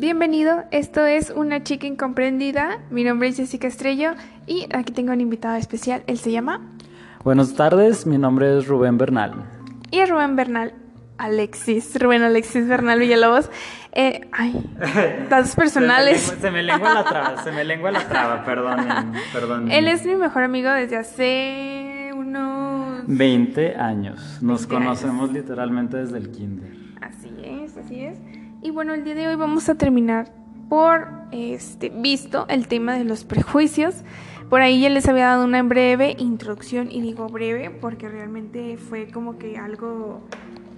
Bienvenido, esto es Una chica incomprendida. Mi nombre es Jessica Estrello y aquí tengo un invitado especial. Él se llama. Buenas tardes, mi nombre es Rubén Bernal. Y es Rubén Bernal. Alexis, Rubén Alexis Bernal Villalobos. Eh, ay, datos personales. Se me, lengua la traba, se me lengua la traba, perdón, perdón. Él es mi mejor amigo desde hace. 20 años. Nos conocemos literalmente desde el kinder. Así es, así es. Y bueno, el día de hoy vamos a terminar por este visto el tema de los prejuicios. Por ahí ya les había dado una breve introducción y digo breve porque realmente fue como que algo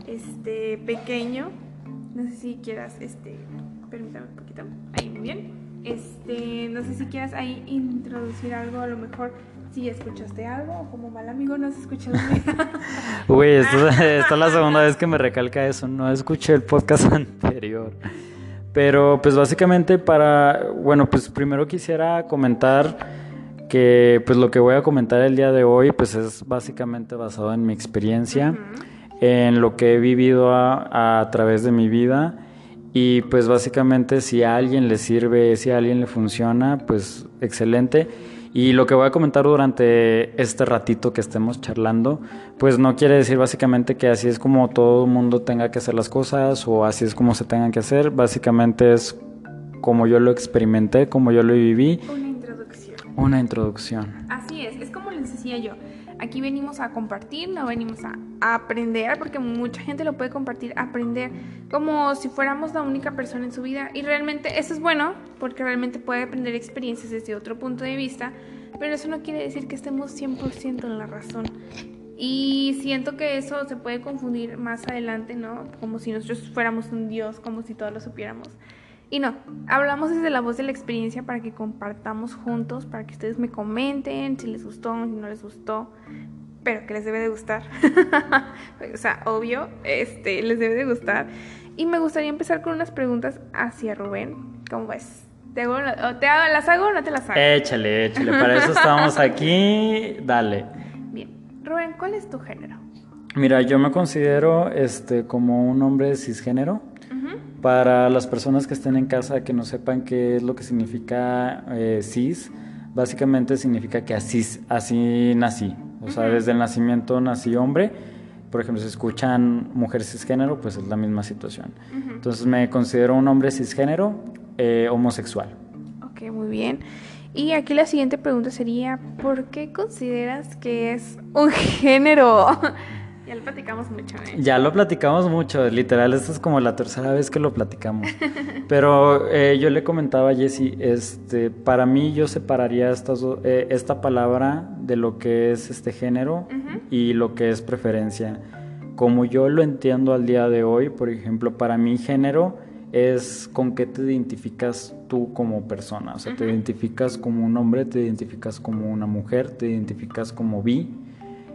este pequeño. No sé si quieras este permítame un poquito. Ahí muy bien. Este, no sé si quieras ahí introducir algo a lo mejor si escuchaste algo o como mal amigo no has escuchado Uy, esto, esta es la segunda vez que me recalca eso. No escuché el podcast anterior. Pero pues básicamente para, bueno, pues primero quisiera comentar que pues lo que voy a comentar el día de hoy pues es básicamente basado en mi experiencia, en lo que he vivido a, a través de mi vida y pues básicamente si a alguien le sirve, si a alguien le funciona, pues excelente. Y lo que voy a comentar durante este ratito que estemos charlando, pues no quiere decir básicamente que así es como todo el mundo tenga que hacer las cosas o así es como se tengan que hacer. Básicamente es como yo lo experimenté, como yo lo viví. Una introducción. Una introducción. Así es, es como les decía yo. Aquí venimos a compartir, no venimos a, aprender, porque mucha gente lo puede compartir, aprender como si fuéramos la única persona en su vida. Y realmente eso es bueno, porque realmente puede aprender experiencias desde otro punto de vista, pero eso no quiere decir que estemos 100% en la razón. Y siento que eso se puede confundir más adelante, ¿no? Como si nosotros fuéramos un Dios, como si todos lo supiéramos. Y no, hablamos desde la voz de la experiencia para que compartamos juntos, para que ustedes me comenten si les gustó, si no les gustó, pero que les debe de gustar. o sea, obvio, este, les debe de gustar. Y me gustaría empezar con unas preguntas hacia Rubén. ¿Cómo ves? ¿Te, hago, te hago, ¿Las hago o no te las hago? Échale, échale, para eso estamos aquí, dale. Bien, Rubén, ¿cuál es tu género? Mira, yo me considero este, como un hombre cisgénero. Para las personas que estén en casa que no sepan qué es lo que significa eh, cis, básicamente significa que así, así nací. O sea, desde el nacimiento nací hombre. Por ejemplo, si escuchan mujer cisgénero, pues es la misma situación. Entonces me considero un hombre cisgénero eh, homosexual. Ok, muy bien. Y aquí la siguiente pregunta sería, ¿por qué consideras que es un género? Ya lo platicamos mucho, ¿eh? Ya lo platicamos mucho, literal, esta es como la tercera vez que lo platicamos. Pero eh, yo le comentaba a Jessy, este, para mí yo separaría estas, eh, esta palabra de lo que es este género y lo que es preferencia. Como yo lo entiendo al día de hoy, por ejemplo, para mí género es con qué te identificas tú como persona. O sea, te identificas como un hombre, te identificas como una mujer, te identificas como bi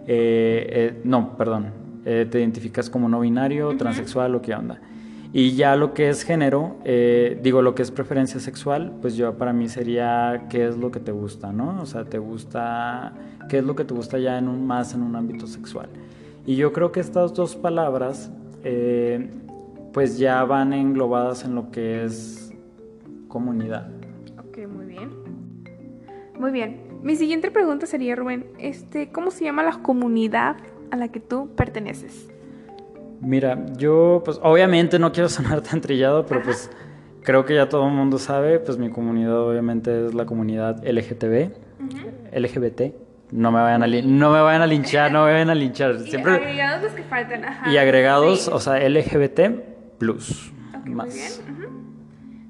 eh, eh, no, perdón, eh, te identificas como no binario, transexual o qué onda. Y ya lo que es género, digo lo que es preferencia sexual, pues yo para mí sería qué es lo que te gusta, ¿no? O sea, te gusta, qué es lo que te gusta ya en un, más en un ámbito sexual. Y yo creo que estas dos palabras, pues ya van englobadas en lo que es comunidad. Ok, muy bien. Muy bien. Mi siguiente pregunta sería, Rubén, este, ¿cómo se llama la comunidad a la que tú perteneces? Mira, yo pues obviamente no quiero sonar tan trillado, pero pues creo que ya todo el mundo sabe, pues mi comunidad obviamente es la comunidad LGTB, LGBT. No me vayan a no me vayan a linchar, no me vayan a linchar. Siempre... Y agregados los que faltan, Ajá. Y agregados, o sea, LGBT plus. más. Muy bien.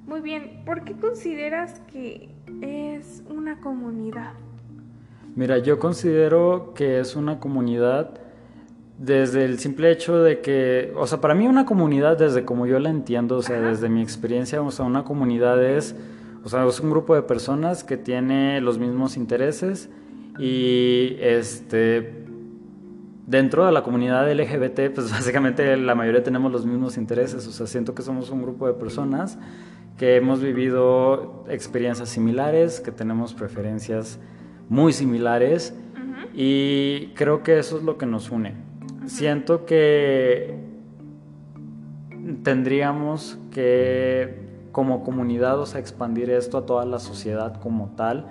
Muy bien. ¿Por qué consideras que es una comunidad? Mira, yo considero que es una comunidad desde el simple hecho de que, o sea, para mí una comunidad desde como yo la entiendo, o sea, desde mi experiencia, o sea, una comunidad es, o sea, es un grupo de personas que tiene los mismos intereses y este dentro de la comunidad LGBT, pues básicamente la mayoría tenemos los mismos intereses, o sea, siento que somos un grupo de personas que hemos vivido experiencias similares, que tenemos preferencias muy similares y creo que eso es lo que nos une. siento que tendríamos que como comunidad, o sea, expandir esto a toda la sociedad como tal,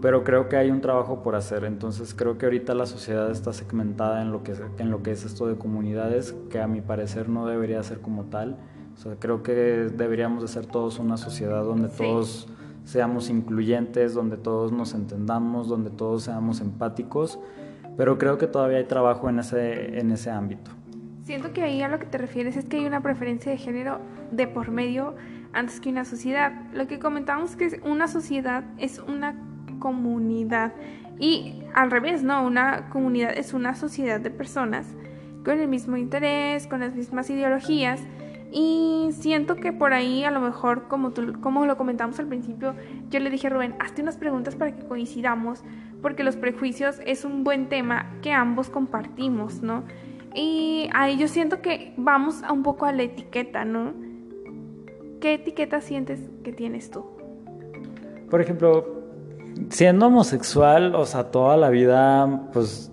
pero creo que hay un trabajo por hacer, entonces creo que ahorita la sociedad está segmentada en lo que, en lo que es esto de comunidades, que a mi parecer no debería ser como tal, o sea, creo que deberíamos de ser todos una sociedad donde todos seamos incluyentes, donde todos nos entendamos, donde todos seamos empáticos, pero creo que todavía hay trabajo en ese, en ese ámbito. Siento que ahí a lo que te refieres es que hay una preferencia de género de por medio antes que una sociedad. Lo que comentamos que una sociedad es una comunidad y al revés, no, una comunidad es una sociedad de personas con el mismo interés, con las mismas ideologías y siento que por ahí a lo mejor como tú, como lo comentamos al principio, yo le dije a Rubén, hazte unas preguntas para que coincidamos porque los prejuicios es un buen tema que ambos compartimos, ¿no? Y ahí yo siento que vamos a un poco a la etiqueta, ¿no? ¿Qué etiqueta sientes que tienes tú? Por ejemplo, siendo homosexual, o sea, toda la vida, pues,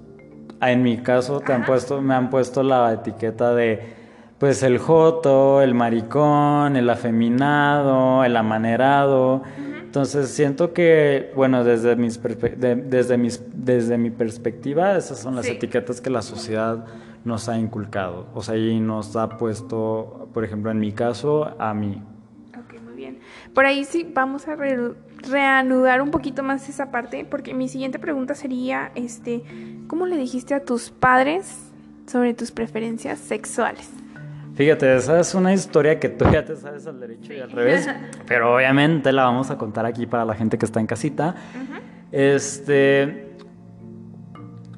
en mi caso te han puesto, me han puesto la etiqueta de, pues, el joto, el maricón, el afeminado, el amanerado. Entonces siento que, bueno, desde, mis desde, mis, desde mi perspectiva, esas son las etiquetas que la sociedad nos ha inculcado. O sea, y nos ha puesto, por ejemplo, en mi caso, a mí. Por ahí sí vamos a reanudar un poquito más esa parte, porque mi siguiente pregunta sería, este, ¿cómo le dijiste a tus padres sobre tus preferencias sexuales? Fíjate, esa es una historia que tú ya te sabes al derecho y al revés, pero obviamente la vamos a contar aquí para la gente que está en casita. Este,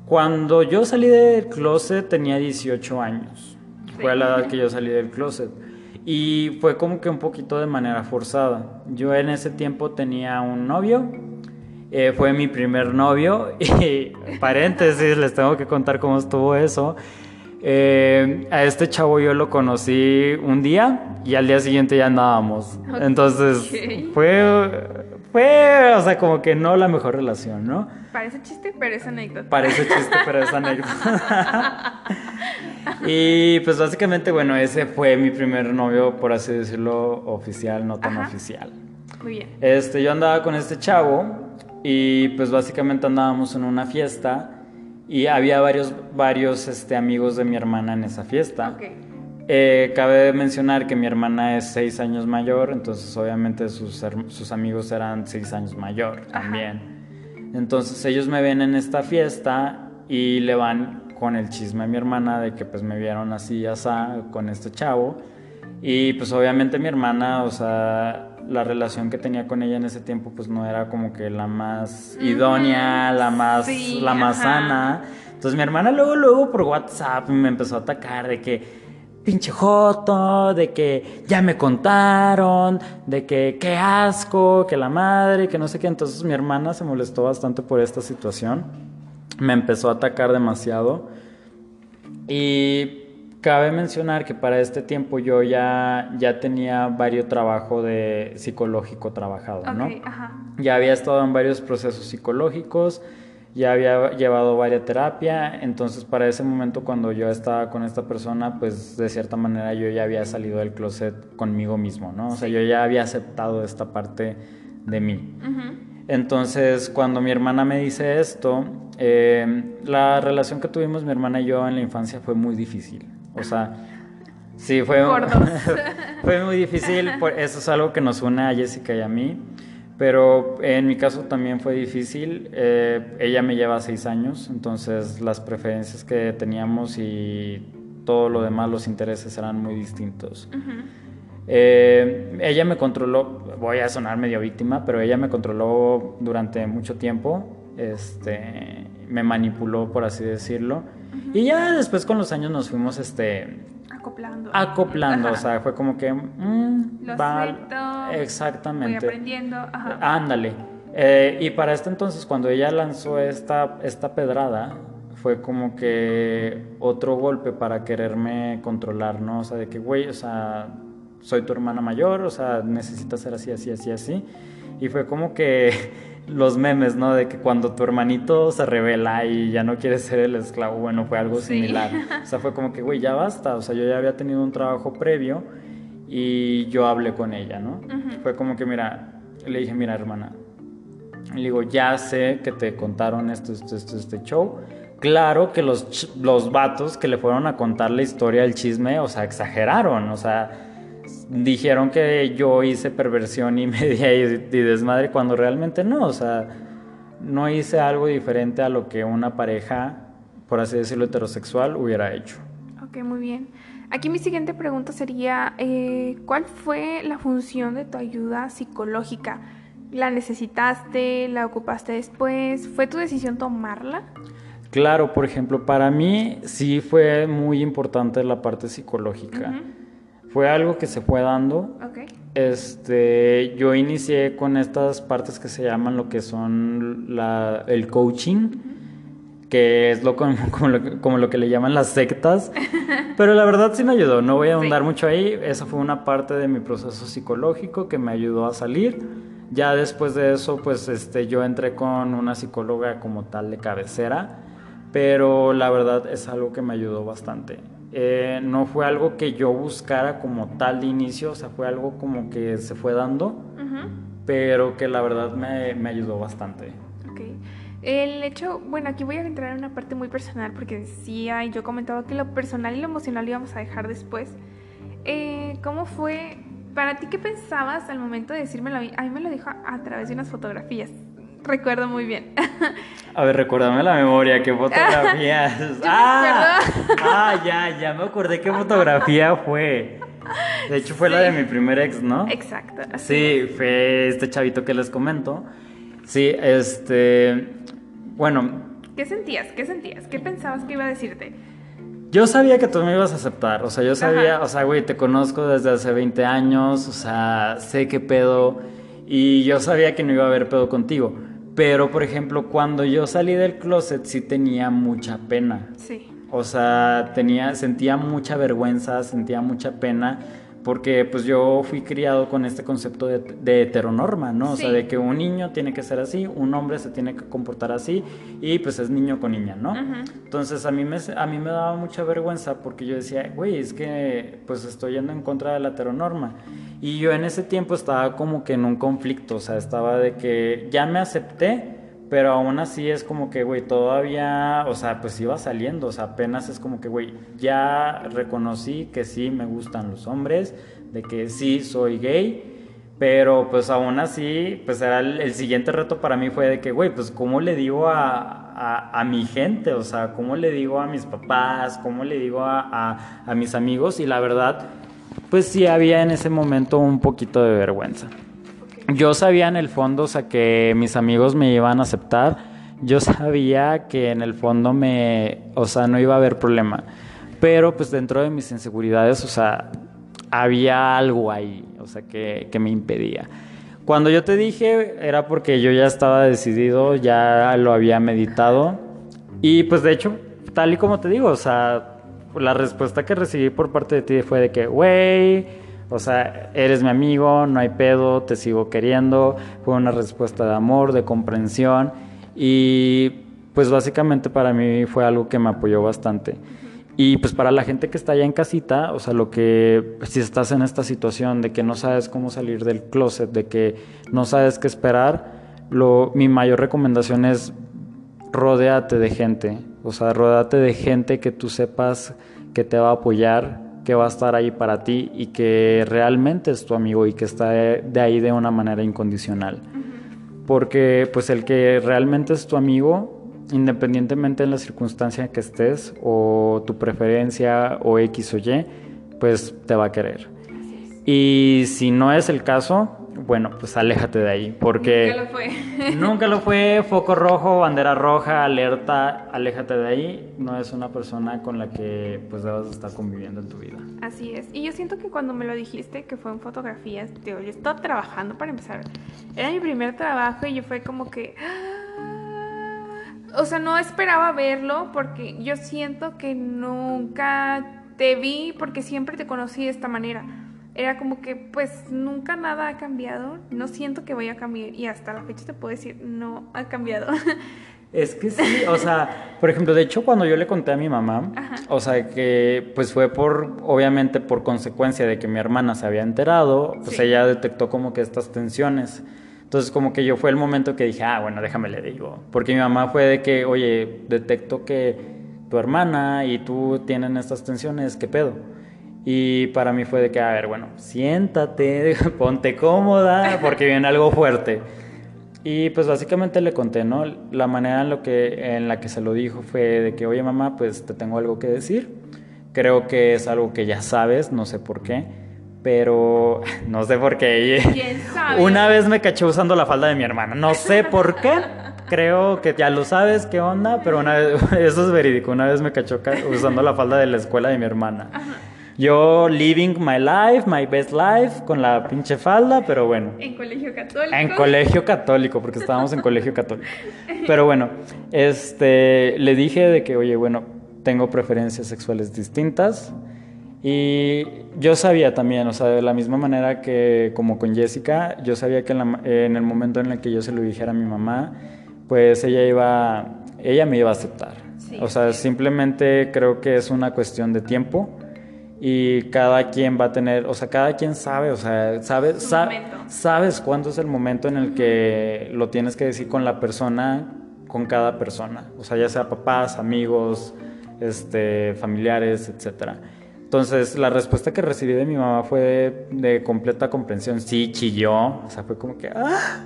cuando yo salí del closet tenía 18 años. Fue a la edad que yo salí del closet. Y fue como que un poquito de manera forzada. Yo en ese tiempo tenía un novio, eh, fue mi primer novio y paréntesis, les tengo que contar cómo estuvo eso. Eh, a este chavo yo lo conocí un día y al día siguiente ya andábamos. Entonces fue, fue, o sea, como que no la mejor relación, ¿no? Parece chiste, pero es anécdota. Parece chiste, pero es anécdota. y pues básicamente, bueno, ese fue mi primer novio, por así decirlo, oficial, no tan oficial. Muy bien. Este, yo andaba con este chavo y pues básicamente andábamos en una fiesta y había varios, varios este, amigos de mi hermana en esa fiesta. Okay. Eh, cabe mencionar que mi hermana es seis años mayor, entonces obviamente sus, sus amigos eran seis años mayor también. Entonces ellos me ven en esta fiesta y le van con el chisme a mi hermana de que pues me vieron así, asá, con este chavo. Y pues obviamente mi hermana, o sea, la relación que tenía con ella en ese tiempo pues no era como que la más idónea, la más, la más sana. Entonces mi hermana luego, luego por WhatsApp me empezó a atacar de que pinche joto, de que ya me contaron, de que qué asco, que la madre, que no sé qué. Entonces mi hermana se molestó bastante por esta situación. Me empezó a atacar demasiado. Y cabe mencionar que para este tiempo yo ya, ya tenía varios trabajos de psicológico trabajado, ¿no? Ya había estado en varios procesos psicológicos ya había llevado varias terapia, entonces para ese momento cuando yo estaba con esta persona, pues de cierta manera yo ya había salido del closet conmigo mismo, ¿no? O sea, yo ya había aceptado esta parte de mí. Entonces, cuando mi hermana me dice esto, eh, la relación que tuvimos mi hermana y yo en la infancia fue muy difícil. O sea, sí, fue, fue muy difícil. Eso es algo que nos une a Jessica y a mí. Pero en mi caso también fue difícil. Eh, ella me lleva seis años, entonces las preferencias que teníamos y todo lo demás, los intereses eran muy distintos. Eh, ella me controló, voy a sonar medio víctima, pero ella me controló durante mucho tiempo, este, me manipuló, por así decirlo. Y ya después con los años nos fuimos este, acoplando. Acoplando, o sea, fue como que... Mm, Lo exactamente. Voy aprendiendo. Ándale. Eh, y para este entonces, cuando ella lanzó esta, esta pedrada, fue como que otro golpe para quererme controlar, ¿no? O sea, de que, güey, o sea, soy tu hermana mayor, o sea, necesitas ser así, así, así, así. Y fue como que los memes, ¿no? De que cuando tu hermanito se revela y ya no quiere ser el esclavo, bueno, fue algo similar. O sea, fue como que, güey, ya basta. O sea, yo ya había tenido un trabajo previo y yo hablé con ella, ¿no? Fue como que, mira, le dije, mira, hermana, le digo, ya sé que te contaron esto, esto, esto, este show. Claro que los, los vatos que le fueron a contar la historia del chisme, o sea, exageraron, o sea dijeron que yo hice perversión y media y, desmadre cuando realmente no, o sea, no hice algo diferente a lo que una pareja, por así decirlo, heterosexual hubiera hecho. Ok, muy bien. Aquí mi siguiente pregunta sería, eh, ¿cuál fue la función de tu ayuda psicológica? ¿La necesitaste? ¿La ocupaste después? ¿Fue tu decisión tomarla? Claro, por ejemplo, para mí sí fue muy importante la parte psicológica. Fue algo que se fue dando. Este, yo inicié con estas partes que se llaman lo que son la, el coaching, que es lo como, como, lo, que le llaman las sectas. Pero la verdad sí me ayudó, no voy a ahondar mucho ahí. Esa fue una parte de mi proceso psicológico que me ayudó a salir. Ya después de eso, pues este, yo entré con una psicóloga como tal de cabecera, pero la verdad es algo que me ayudó bastante. Eh, no fue algo que yo buscara como tal de inicio, o sea, fue algo como que se fue dando, pero que la verdad me, me, ayudó bastante. Ok. El hecho, bueno, aquí voy a entrar en una parte muy personal porque decía y yo comentaba que lo personal y lo emocional íbamos a dejar después. Eh, ¿Cómo fue? Para ti, ¿qué pensabas al momento de decírmelo a mí? A mí me lo dijo a través de unas fotografías recuerdo muy bien. A ver, recuérdame la memoria, ¿qué fotografías? ah, ah, ya, ya me acordé qué fotografía fue. De hecho, fue la de mi primer ex, ¿no? Exacto. Sí, fue este chavito que les comento. Sí, este. Bueno. ¿Qué sentías? ¿Qué sentías? ¿Qué pensabas que iba a decirte? Yo sabía que tú me ibas a aceptar, o sea, yo sabía, o sea, güey, te conozco desde hace 20 años, o sea, sé qué pedo, y yo sabía que no iba a haber pedo contigo. Pero, por ejemplo, cuando yo salí del closet sí tenía mucha pena. Sí. O sea, tenía, sentía mucha vergüenza, sentía mucha pena, porque pues yo fui criado con este concepto de, heteronorma, ¿no? O sea, de que un niño tiene que ser así, un hombre se tiene que comportar así, y pues es niño con niña, ¿no? Entonces a mí, me, a mí me daba mucha vergüenza porque yo decía, güey, es que pues estoy yendo en contra de la heteronorma. Y yo en ese tiempo estaba como que en un conflicto, o sea, estaba de que ya me acepté, pero aún así es como que, güey, todavía, o sea, pues iba saliendo, o sea, apenas es como que, güey, ya reconocí que sí me gustan los hombres, de que sí soy gay, pero pues aún así, pues era el, siguiente reto para mí fue de que, güey, pues cómo le digo a, a, mi gente, o sea, cómo le digo a mis papás, cómo le digo a, a mis amigos, y la verdad pues sí había en ese momento un poquito de vergüenza. Yo sabía en el fondo, o sea, que mis amigos me iban a aceptar. Yo sabía que en el fondo me, o sea, no iba a haber problema. Pero pues dentro de mis inseguridades, o sea, había algo ahí, o sea, que, que me impedía. Cuando yo te dije era porque yo ya estaba decidido, ya lo había meditado. Y pues de hecho, tal y como te digo, o sea, la respuesta que recibí por parte de ti fue de que, güey, o sea, eres mi amigo, no hay pedo, te sigo queriendo. Fue una respuesta de amor, de comprensión. Y pues básicamente para mí fue algo que me apoyó bastante. Y pues para la gente que está allá en casita, o sea, lo que si estás en esta situación de que no sabes cómo salir del closet, de que no sabes qué esperar, lo, mi mayor recomendación es rodéate de gente, o sea, rodéate de gente que tú sepas que te va a apoyar, que va a estar ahí para ti y que realmente es tu amigo y que está de ahí de una manera incondicional. Porque pues el que realmente es tu amigo, independientemente de la circunstancia que estés o tu preferencia o X o Y, pues te va a querer. Y si no es el caso, bueno, pues aléjate de ahí, porque... Nunca lo fue. nunca lo fue, foco rojo, bandera roja, alerta, aléjate de ahí. No es una persona con la que pues debas estar conviviendo en tu vida. Así es. Y yo siento que cuando me lo dijiste, que fue en fotografías, yo estaba trabajando para empezar. Era mi primer trabajo y yo fue como que... O sea, no esperaba verlo porque yo siento que nunca te vi porque siempre te conocí de esta manera era como que pues nunca nada ha cambiado, no siento que vaya a cambiar y hasta la fecha te puedo decir, no ha cambiado. Es que sí, o sea, por ejemplo, de hecho cuando yo le conté a mi mamá, o sea, que pues fue por, obviamente por consecuencia de que mi hermana se había enterado, pues ella detectó como que estas tensiones. Entonces como que yo fue el momento que dije, ah, bueno, déjame le digo. Porque mi mamá fue de que, oye, detecto que tu hermana y tú tienen estas tensiones, ¿qué pedo? Y para mí fue de que, a ver, bueno, siéntate, ponte cómoda, porque viene algo fuerte. Y pues básicamente le conté, ¿no? La manera en, lo que, en la que se lo dijo fue de que, oye mamá, pues te tengo algo que decir. Creo que es algo que ya sabes, no sé por qué, pero no sé por qué. ¿Quién sabe? Una vez me caché usando la falda de mi hermana, no sé por qué. Creo que ya lo sabes, qué onda, pero una vez, eso es verídico, una vez me cachó usando la falda de la escuela de mi hermana. Yo living my life, my best life, con la pinche falda, pero bueno. En colegio católico. En colegio católico, porque estábamos en colegio católico. Pero bueno, este, le dije de que, oye, bueno, tengo preferencias sexuales distintas. Y yo sabía también, o sea, de la misma manera que como con Jessica, yo sabía que en, el momento en el que yo se lo dijera a mi mamá, pues ella iba, ella me iba a aceptar. o sea, simplemente creo que es una cuestión de tiempo y cada quien va a tener, o sea, cada quien sabe, o sea, sabe, sabes cuándo es el momento en el que lo tienes que decir con la persona, con cada persona, o sea, ya sea papás, amigos, este, familiares, etcétera. Entonces, la respuesta que recibí de mi mamá fue de, completa comprensión, sí, chilló, o sea, fue como que, ah,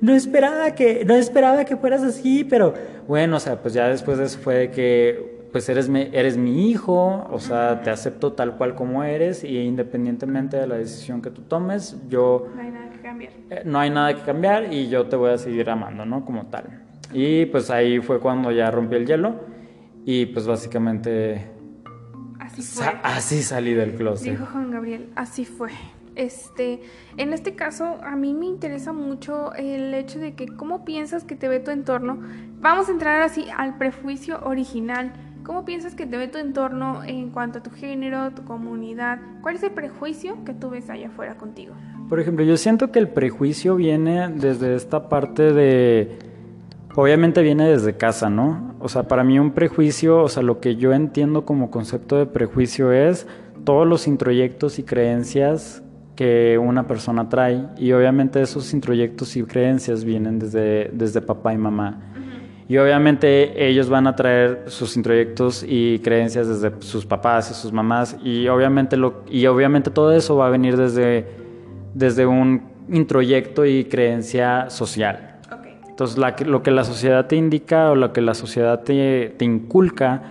no esperaba que, no esperaba que fueras así, pero bueno, o sea, pues ya después de eso fue de que pues eres mi, eres mi hijo, o sea, te acepto tal cual como eres y independientemente de la decisión que tú tomes, yo... No hay nada que cambiar. Eh, no hay nada que cambiar y yo te voy a seguir amando, ¿no? Como tal. Y pues ahí fue cuando ya rompí el hielo y pues básicamente... Así fue. así salí del closet. Dijo Juan Gabriel, así fue. Este, en este caso, a mí me interesa mucho el hecho de que cómo piensas que te ve tu entorno. Vamos a entrar así al prejuicio original ¿Cómo piensas que te ve tu entorno en cuanto a tu género, tu comunidad? ¿Cuál es el prejuicio que tú ves allá afuera contigo? Por ejemplo, yo siento que el prejuicio viene desde esta parte de... Obviamente viene desde casa, ¿no? O sea, para mí un prejuicio, o sea, lo que yo entiendo como concepto de prejuicio es todos los introyectos y creencias que una persona trae. Y obviamente esos introyectos y creencias vienen desde, desde papá y mamá. Y obviamente ellos van a traer sus introyectos y creencias desde sus papás y sus mamás. Y obviamente, lo, y obviamente todo eso va a venir desde, desde un introyecto y creencia social. Entonces lo que la sociedad te indica o lo que la sociedad te, te inculca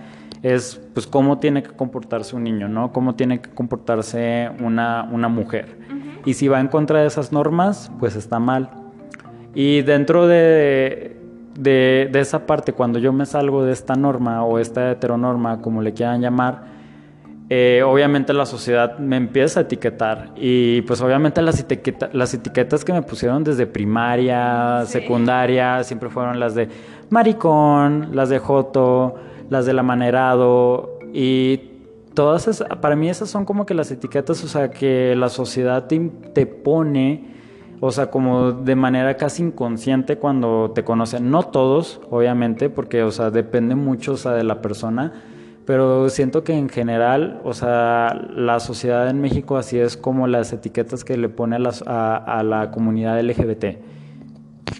es pues cómo tiene que comportarse un niño, ¿no? Cómo tiene que comportarse una, una mujer. Y si va en contra de esas normas, pues está mal. Y dentro de, de, esa parte, cuando yo me salgo de esta norma o esta heteronorma, como le quieran llamar, eh, obviamente la sociedad me empieza a etiquetar y pues obviamente las, las etiquetas que me pusieron desde primaria, secundaria, siempre fueron las de maricón, las de joto, las del amanerado y todas esas, para mí esas son como que las etiquetas, o sea, que la sociedad te pone o sea, como de manera casi inconsciente cuando te conocen. No todos, obviamente, porque, o sea, depende mucho, de la persona, pero siento que en general, o sea, la sociedad en México así es como las etiquetas que le pone a, a, la comunidad LGBT.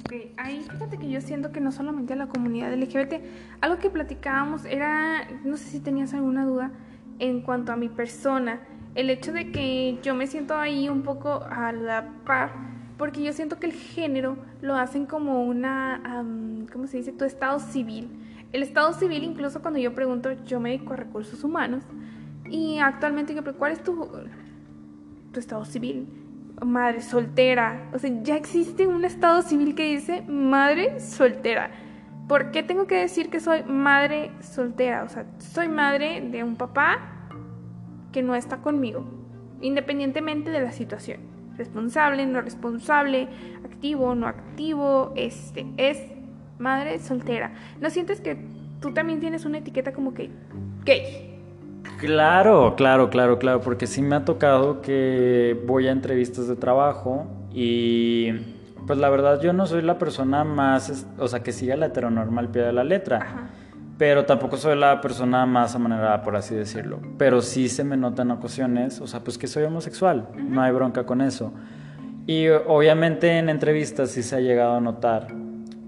Ok, ahí fíjate que yo siento que no solamente a la comunidad LGBT, algo que platicábamos era, no sé si tenías alguna duda en cuanto a mi persona, el hecho de que yo me siento ahí un poco a la par porque yo siento que el género lo hacen como una, ¿cómo se dice? Tu estado civil. El estado civil, incluso cuando yo pregunto, yo me dedico a recursos humanos, y actualmente yo pregunto, ¿cuál es tu, tu estado civil? Madre soltera. O sea, ya existe un estado civil que dice madre soltera. ¿Por qué tengo que decir que soy madre soltera? O sea, soy madre de un papá que no está conmigo, independientemente de la situación responsable, no responsable, activo, no activo, este, es madre soltera. ¿No sientes que tú también tienes una etiqueta como que gay? Claro, claro, claro, claro, porque sí me ha tocado que voy a entrevistas de trabajo y pues la verdad yo no soy la persona más, o sea, que siga la heteronorma al pie de la letra. Pero tampoco soy la persona más amanerada, por así decirlo. Pero sí se me nota en ocasiones, o sea, pues que soy homosexual, no hay bronca con eso. Y obviamente en entrevistas sí se ha llegado a notar.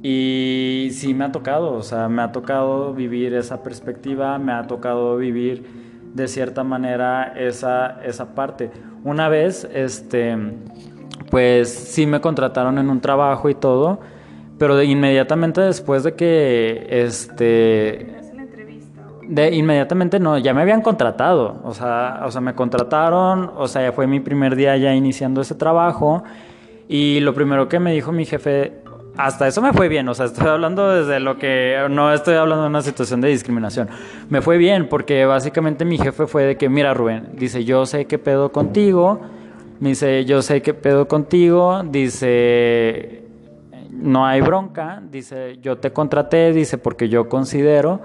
Y sí me ha tocado, o sea, me ha tocado vivir esa perspectiva, me ha tocado vivir de cierta manera esa, esa parte. Una vez, este, pues sí me contrataron en un trabajo y todo, pero de inmediatamente después de que, este... De inmediatamente no, ya me habían contratado, o sea, o sea, me contrataron, o sea, ya fue mi primer día ya iniciando ese trabajo y lo primero que me dijo mi jefe, hasta eso me fue bien, o sea, estoy hablando desde lo que, no estoy hablando de una situación de discriminación, me fue bien porque básicamente mi jefe fue de que, mira Rubén, dice, yo sé qué pedo contigo, me dice, yo sé qué pedo contigo, dice, no hay bronca, dice, yo te contraté, dice, porque yo considero,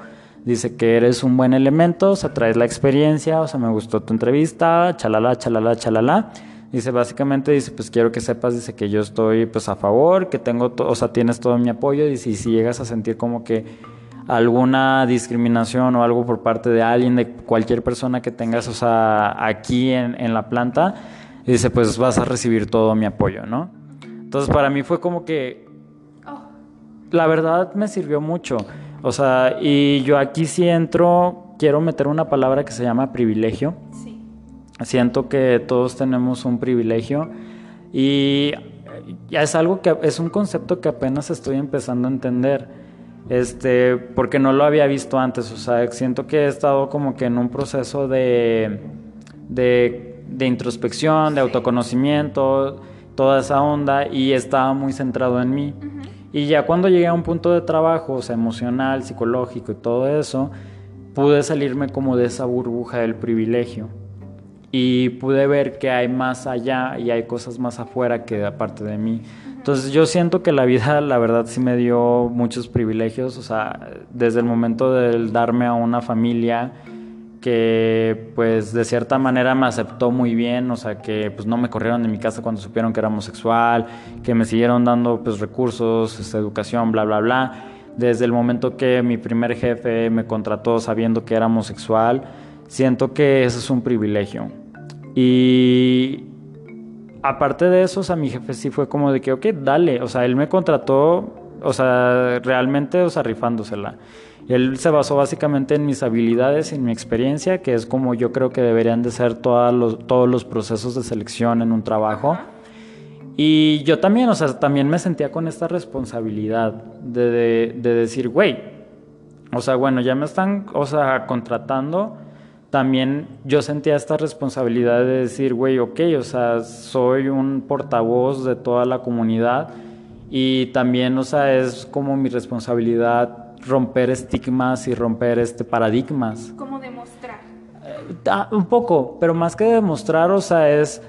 dice que eres un buen elemento, o sea, traes la experiencia, o sea, me gustó tu entrevista, chalala, chalala, chalala. Dice, básicamente, dice, pues quiero que sepas, dice que yo estoy pues a favor, que tengo, o sea, tienes todo mi apoyo, dice, y si llegas a sentir como que alguna discriminación o algo por parte de alguien, de cualquier persona que tengas, o sea, aquí en, en la planta, dice, pues vas a recibir todo mi apoyo, ¿no? Entonces, para mí fue como que la verdad me sirvió mucho. O sea, y yo aquí sí entro, quiero meter una palabra que se llama privilegio. Sí. Siento que todos tenemos un privilegio y ya es algo que es un concepto que apenas estoy empezando a entender. Este, porque no lo había visto antes, o sea, siento que he estado como que en un proceso de, de, introspección, de autoconocimiento, toda esa onda, y estaba muy centrado en mí. Y ya cuando llegué a un punto de trabajo, o sea, emocional, psicológico y todo eso, pude salirme como de esa burbuja del privilegio. Y pude ver que hay más allá y hay cosas más afuera que aparte de mí. Entonces yo siento que la vida, la verdad, sí me dio muchos privilegios. O sea, desde el momento del darme a una familia, que pues de cierta manera me aceptó muy bien, o sea que pues no me corrieron de mi casa cuando supieron que era homosexual, que me siguieron dando pues recursos, esta educación, bla, bla, bla. Desde el momento que mi primer jefe me contrató sabiendo que era homosexual, siento que eso es un privilegio. Y aparte de eso, o sea, mi jefe sí fue como de que, ok, dale, o sea, él me contrató, o sea, realmente, o sea, rifándosela. Él se basó básicamente en mis habilidades, en mi experiencia, que es como yo creo que deberían de ser todos los, todos los procesos de selección en un trabajo. Y yo también, o sea, también me sentía con esta responsabilidad de, de, decir, güey, o sea, bueno, ya me están, o sea, contratando. También yo sentía esta responsabilidad de decir, güey, ok, o sea, soy un portavoz de toda la comunidad y también, o sea, es como mi responsabilidad romper estigmas y romper este paradigmas. ¿Cómo demostrar? Eh, un poco, pero más que demostrar, o sea, es,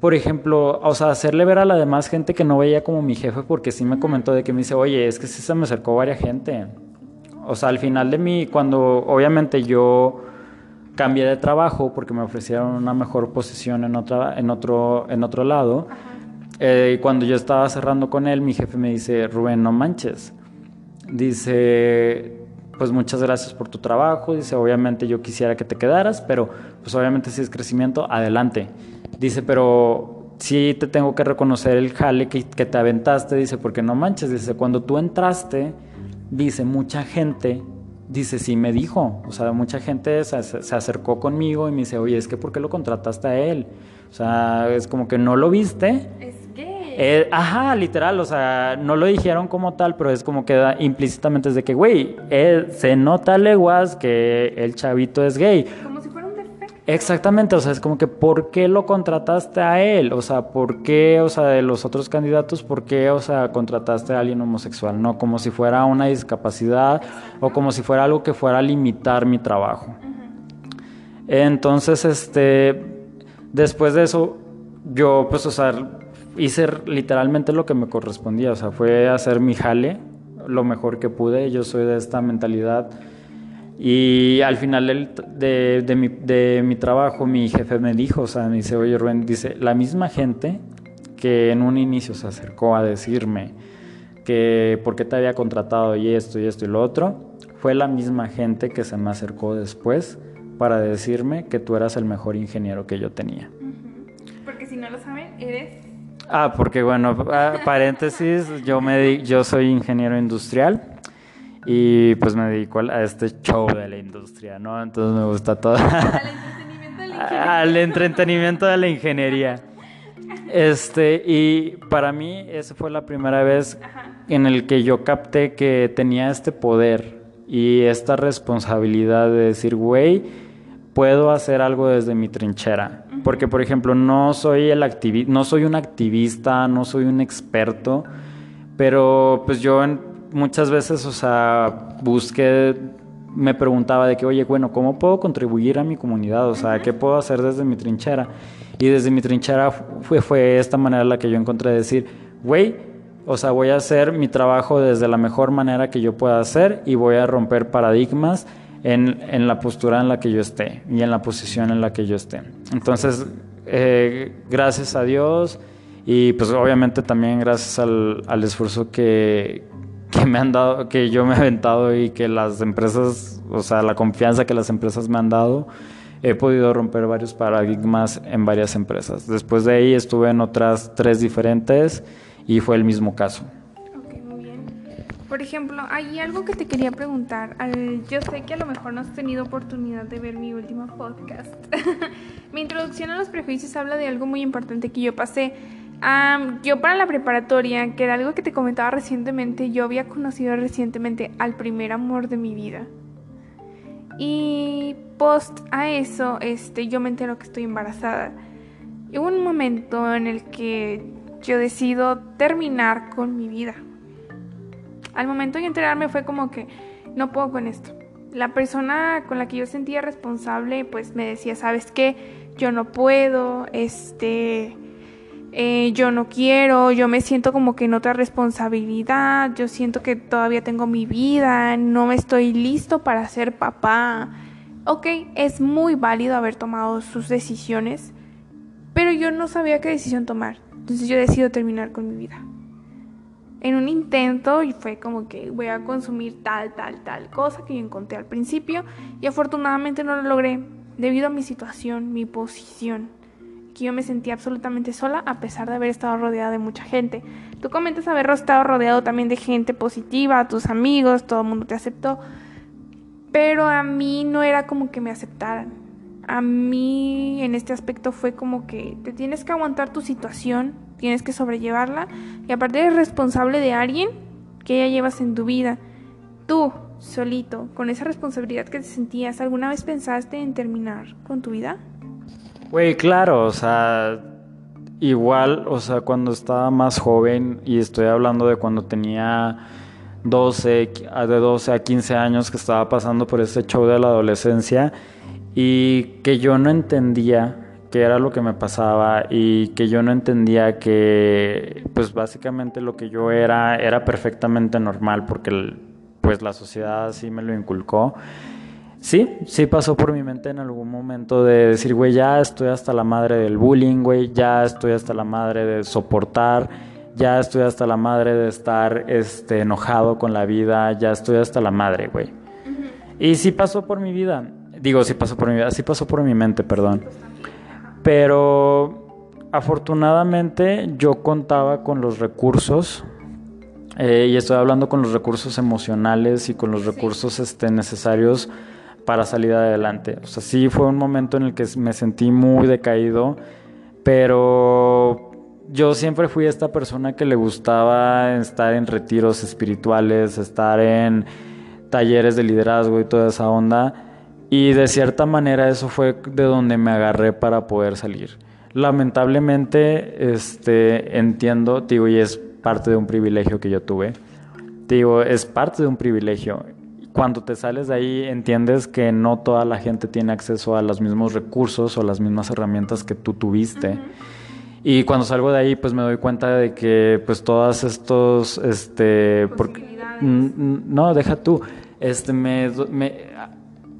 por ejemplo, o sea, hacerle ver a la demás gente que no veía como mi jefe, porque sí me comentó de que me dice, oye, es que sí se me acercó varias gente. O sea, al final de mí, cuando obviamente yo cambié de trabajo porque me ofrecieron una mejor posición en, otra, en, otro, en otro lado, eh, cuando yo estaba cerrando con él, mi jefe me dice, Rubén, no manches Dice, pues muchas gracias por tu trabajo. Dice, obviamente yo quisiera que te quedaras, pero pues obviamente si es crecimiento, adelante. Dice, pero sí te tengo que reconocer el jale que, que te aventaste. Dice, porque no manches. Dice, cuando tú entraste, dice, mucha gente dice, sí me dijo, o sea, mucha gente se, se, acercó conmigo y me dice, oye, es que ¿por qué lo contrataste a él? O sea, es como que no lo viste. Eh, ajá, literal, o sea, no lo dijeron como tal, pero es como que implícitamente es de que, güey, eh, se nota leguas que el chavito es gay. Como si fuera un defecto. Exactamente, o sea, es como que, ¿por qué lo contrataste a él? O sea, ¿por qué, o sea, de los otros candidatos, por qué, o sea, contrataste a alguien homosexual? No, como si fuera una discapacidad o como si fuera algo que fuera a limitar mi trabajo. Entonces, este, después de eso, yo, pues, o sea, hice literalmente lo que me correspondía, o sea, fue hacer mi jale lo mejor que pude. Yo soy de esta mentalidad Y al final de, de, mi, de, mi, trabajo, mi jefe me dijo, o sea, me dice, oye Rubén, dice, la misma gente que en un inicio se acercó a decirme que por qué te había contratado y esto y esto y lo otro, fue la misma gente que se me acercó después para decirme que tú eras el mejor ingeniero que yo tenía. Porque si no lo saben, eres... Ah, porque bueno, paréntesis, yo, me, yo soy ingeniero industrial y pues me dedico a este show de la industria, ¿no? Entonces me gusta todo. Al entretenimiento de la ingeniería. Este, y para mí esa fue la primera vez en el que yo capté que tenía este poder y esta responsabilidad de decir, güey, puedo hacer algo desde mi trinchera. Porque, por ejemplo, no soy, el no soy un activista, no soy un experto, pero pues yo muchas veces, o sea, busqué, me preguntaba de que, oye, bueno, ¿cómo puedo contribuir a mi comunidad? O sea, ¿qué puedo hacer desde mi trinchera? Y desde mi trinchera fue, fue esta manera la que yo encontré de decir, güey, o sea, voy a hacer mi trabajo desde la mejor manera que yo pueda hacer y voy a romper paradigmas en, en, la postura en la que yo esté y en la posición en la que yo esté. Entonces, eh, gracias a Dios y pues obviamente también gracias al, al esfuerzo que, que, me han dado, que yo me he aventado y que las empresas, o sea, la confianza que las empresas me han dado, he podido romper varios paradigmas en varias empresas. Después de ahí estuve en otras tres diferentes y fue el mismo caso. Por ejemplo, hay algo que te quería preguntar. yo sé que a lo mejor no has tenido oportunidad de ver mi último podcast. mi introducción a los prejuicios habla de algo muy importante que yo pasé. yo para la preparatoria, que era algo que te comentaba recientemente, yo había conocido recientemente al primer amor de mi vida. Y post a eso, este, yo me entero que estoy embarazada. Y hubo un momento en el que yo decido terminar con mi vida al momento de enterarme fue como que no puedo con esto. La persona con la que yo sentía responsable pues me decía, ¿sabes qué? Yo no puedo, este, eh, yo no quiero, yo me siento como que en otra responsabilidad, yo siento que todavía tengo mi vida, no me estoy listo para ser papá. Ok, es muy válido haber tomado sus decisiones, pero yo no sabía qué decisión tomar. Entonces yo decido terminar con mi vida en un intento y fue como que voy a consumir tal, tal, tal cosa que yo encontré al principio y afortunadamente no lo logré debido a mi situación, mi posición, que yo me sentía absolutamente sola a pesar de haber estado rodeada de mucha gente. Tú comentas haber estado rodeado también de gente positiva, tus amigos, todo el mundo te aceptó, pero a mí no era como que me aceptaran. A mí en este aspecto fue como que te tienes que aguantar tu situación, tienes que sobrellevarla y aparte eres responsable de alguien que ya llevas en tu vida. Tú, solito, con esa responsabilidad que te sentías, ¿alguna vez pensaste en terminar con tu vida? Güey, claro, o sea, igual, o sea, cuando estaba más joven y estoy hablando de cuando tenía 12, de 12 a 15 años que estaba pasando por ese show de la adolescencia y que yo no entendía qué era lo que me pasaba y que yo no entendía que pues básicamente lo que yo era era perfectamente normal porque pues la sociedad así me lo inculcó. Sí, sí pasó por mi mente en algún momento de decir, güey, ya estoy hasta la madre del bullying, güey, ya estoy hasta la madre de soportar, ya estoy hasta la madre de estar este, enojado con la vida, ya estoy hasta la madre, güey. Y sí pasó por mi vida, digo, sí pasó por mi vida, sí pasó por mi mente, perdón. Pero afortunadamente yo contaba con los recursos eh, y estoy hablando con los recursos emocionales y con los recursos este, necesarios para salir adelante. O sea, sí fue un momento en el que me sentí muy decaído, pero yo siempre fui esta persona que le gustaba estar en retiros espirituales, estar en talleres de liderazgo y toda esa onda. Y de cierta manera eso fue de donde me agarré para poder salir. Lamentablemente, este, entiendo, digo, y es parte de un privilegio que yo tuve. Digo, es parte de un privilegio. Cuando te sales de ahí entiendes que no toda la gente tiene acceso a los mismos recursos o las mismas herramientas que tú tuviste. Y cuando salgo de ahí, pues me doy cuenta de que, pues, todas estos, este, porque, no, deja tú, este, me, me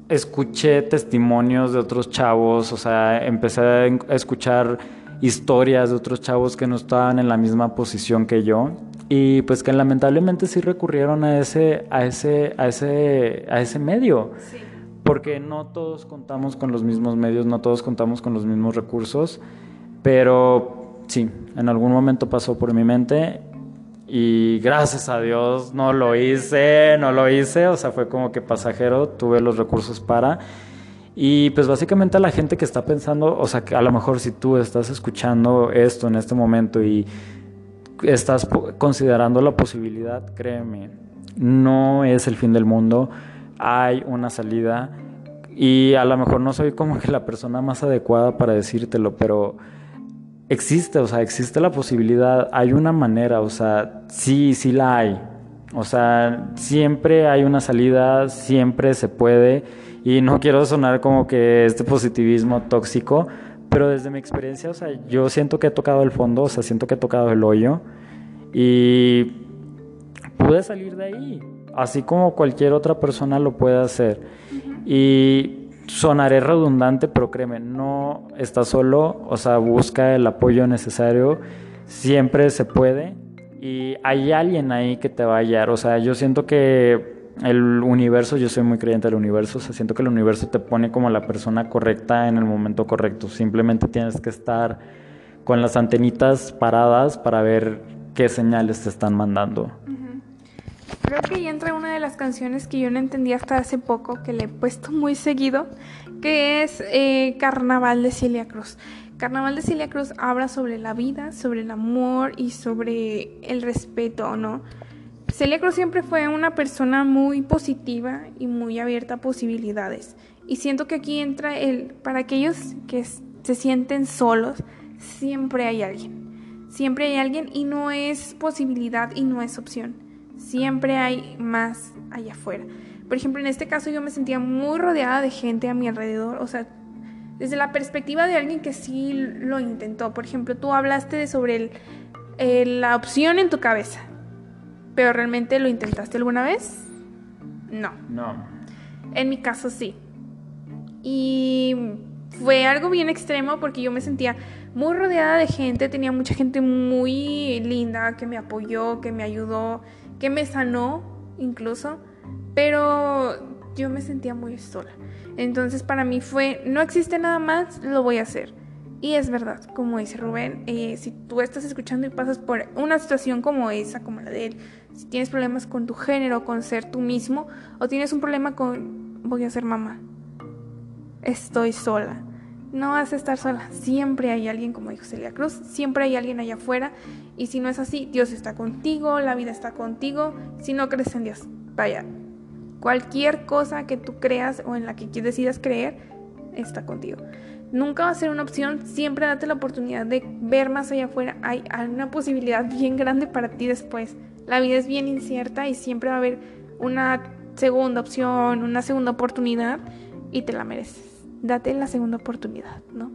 escuché testimonios de otros chavos, o sea, empecé a escuchar historias de otros chavos que no estaban en la misma posición que yo y pues que lamentablemente sí recurrieron a ese a ese a ese a ese medio. Porque no todos contamos con los mismos medios, no todos contamos con los mismos recursos, pero sí, en algún momento pasó por mi mente y gracias a Dios no lo hice, no lo hice, o sea, fue como que pasajero, tuve los recursos para. Y pues básicamente a la gente que está pensando, o sea, que a lo mejor si tú estás escuchando esto en este momento y estás considerando la posibilidad, créeme, no es el fin del mundo, hay una salida y a lo mejor no soy como que la persona más adecuada para decírtelo, pero existe, o sea, existe la posibilidad, hay una manera, o sea, sí, sí la hay. O sea, siempre hay una salida, siempre se puede. Y no quiero sonar como que este positivismo tóxico, pero desde mi experiencia, o sea, yo siento que he tocado el fondo, o sea, siento que he tocado el hoyo y pude salir de ahí, así como cualquier otra persona lo puede hacer. Y sonaré redundante, pero créeme, no estás solo, o sea, busca el apoyo necesario, siempre se puede. Y hay alguien ahí que te va a hallar, o sea, yo siento que el universo, yo soy muy creyente del universo, o sea, siento que el universo te pone como la persona correcta en el momento correcto, simplemente tienes que estar con las antenitas paradas para ver qué señales te están mandando. Creo que ahí entra una de las canciones que yo no entendí hasta hace poco, que le he puesto muy seguido, que es eh, Carnaval de Celia Cruz. Carnaval de Celia Cruz habla sobre la vida, sobre el amor y sobre el respeto, ¿no? Celia Cruz siempre fue una persona muy positiva y muy abierta a posibilidades. Y siento que aquí entra el, para aquellos que se sienten solos, siempre hay alguien. Siempre hay alguien y no es posibilidad y no es opción siempre hay más allá afuera. Por ejemplo, en este caso yo me sentía muy rodeada de gente a mi alrededor, o sea, desde la perspectiva de alguien que sí lo intentó. Por ejemplo, tú hablaste de sobre la opción en tu cabeza, pero realmente lo intentaste alguna vez? No. No. En mi caso sí. Y fue algo bien extremo porque yo me sentía muy rodeada de gente, tenía mucha gente muy linda que me apoyó, que me ayudó que me sanó incluso, pero yo me sentía muy sola. Entonces para mí fue, no existe nada más, lo voy a hacer. Y es verdad, como dice Rubén, eh, si tú estás escuchando y pasas por una situación como esa, como la de él, si tienes problemas con tu género, con ser tú mismo, o tienes un problema con voy a ser mamá, estoy sola no vas a estar sola. Siempre hay alguien, como dijo Celia Cruz, siempre hay alguien allá afuera. Y si no es así, Dios está contigo, la vida está contigo. Si no crees en Dios, vaya, cualquier cosa que tú creas o en la que decidas creer, está contigo. Nunca va a ser una opción, siempre date la oportunidad de ver más allá afuera. Hay una posibilidad bien grande para ti después. La vida es bien incierta y siempre va a haber una segunda opción, una segunda oportunidad y te la mereces date la segunda oportunidad, ¿no?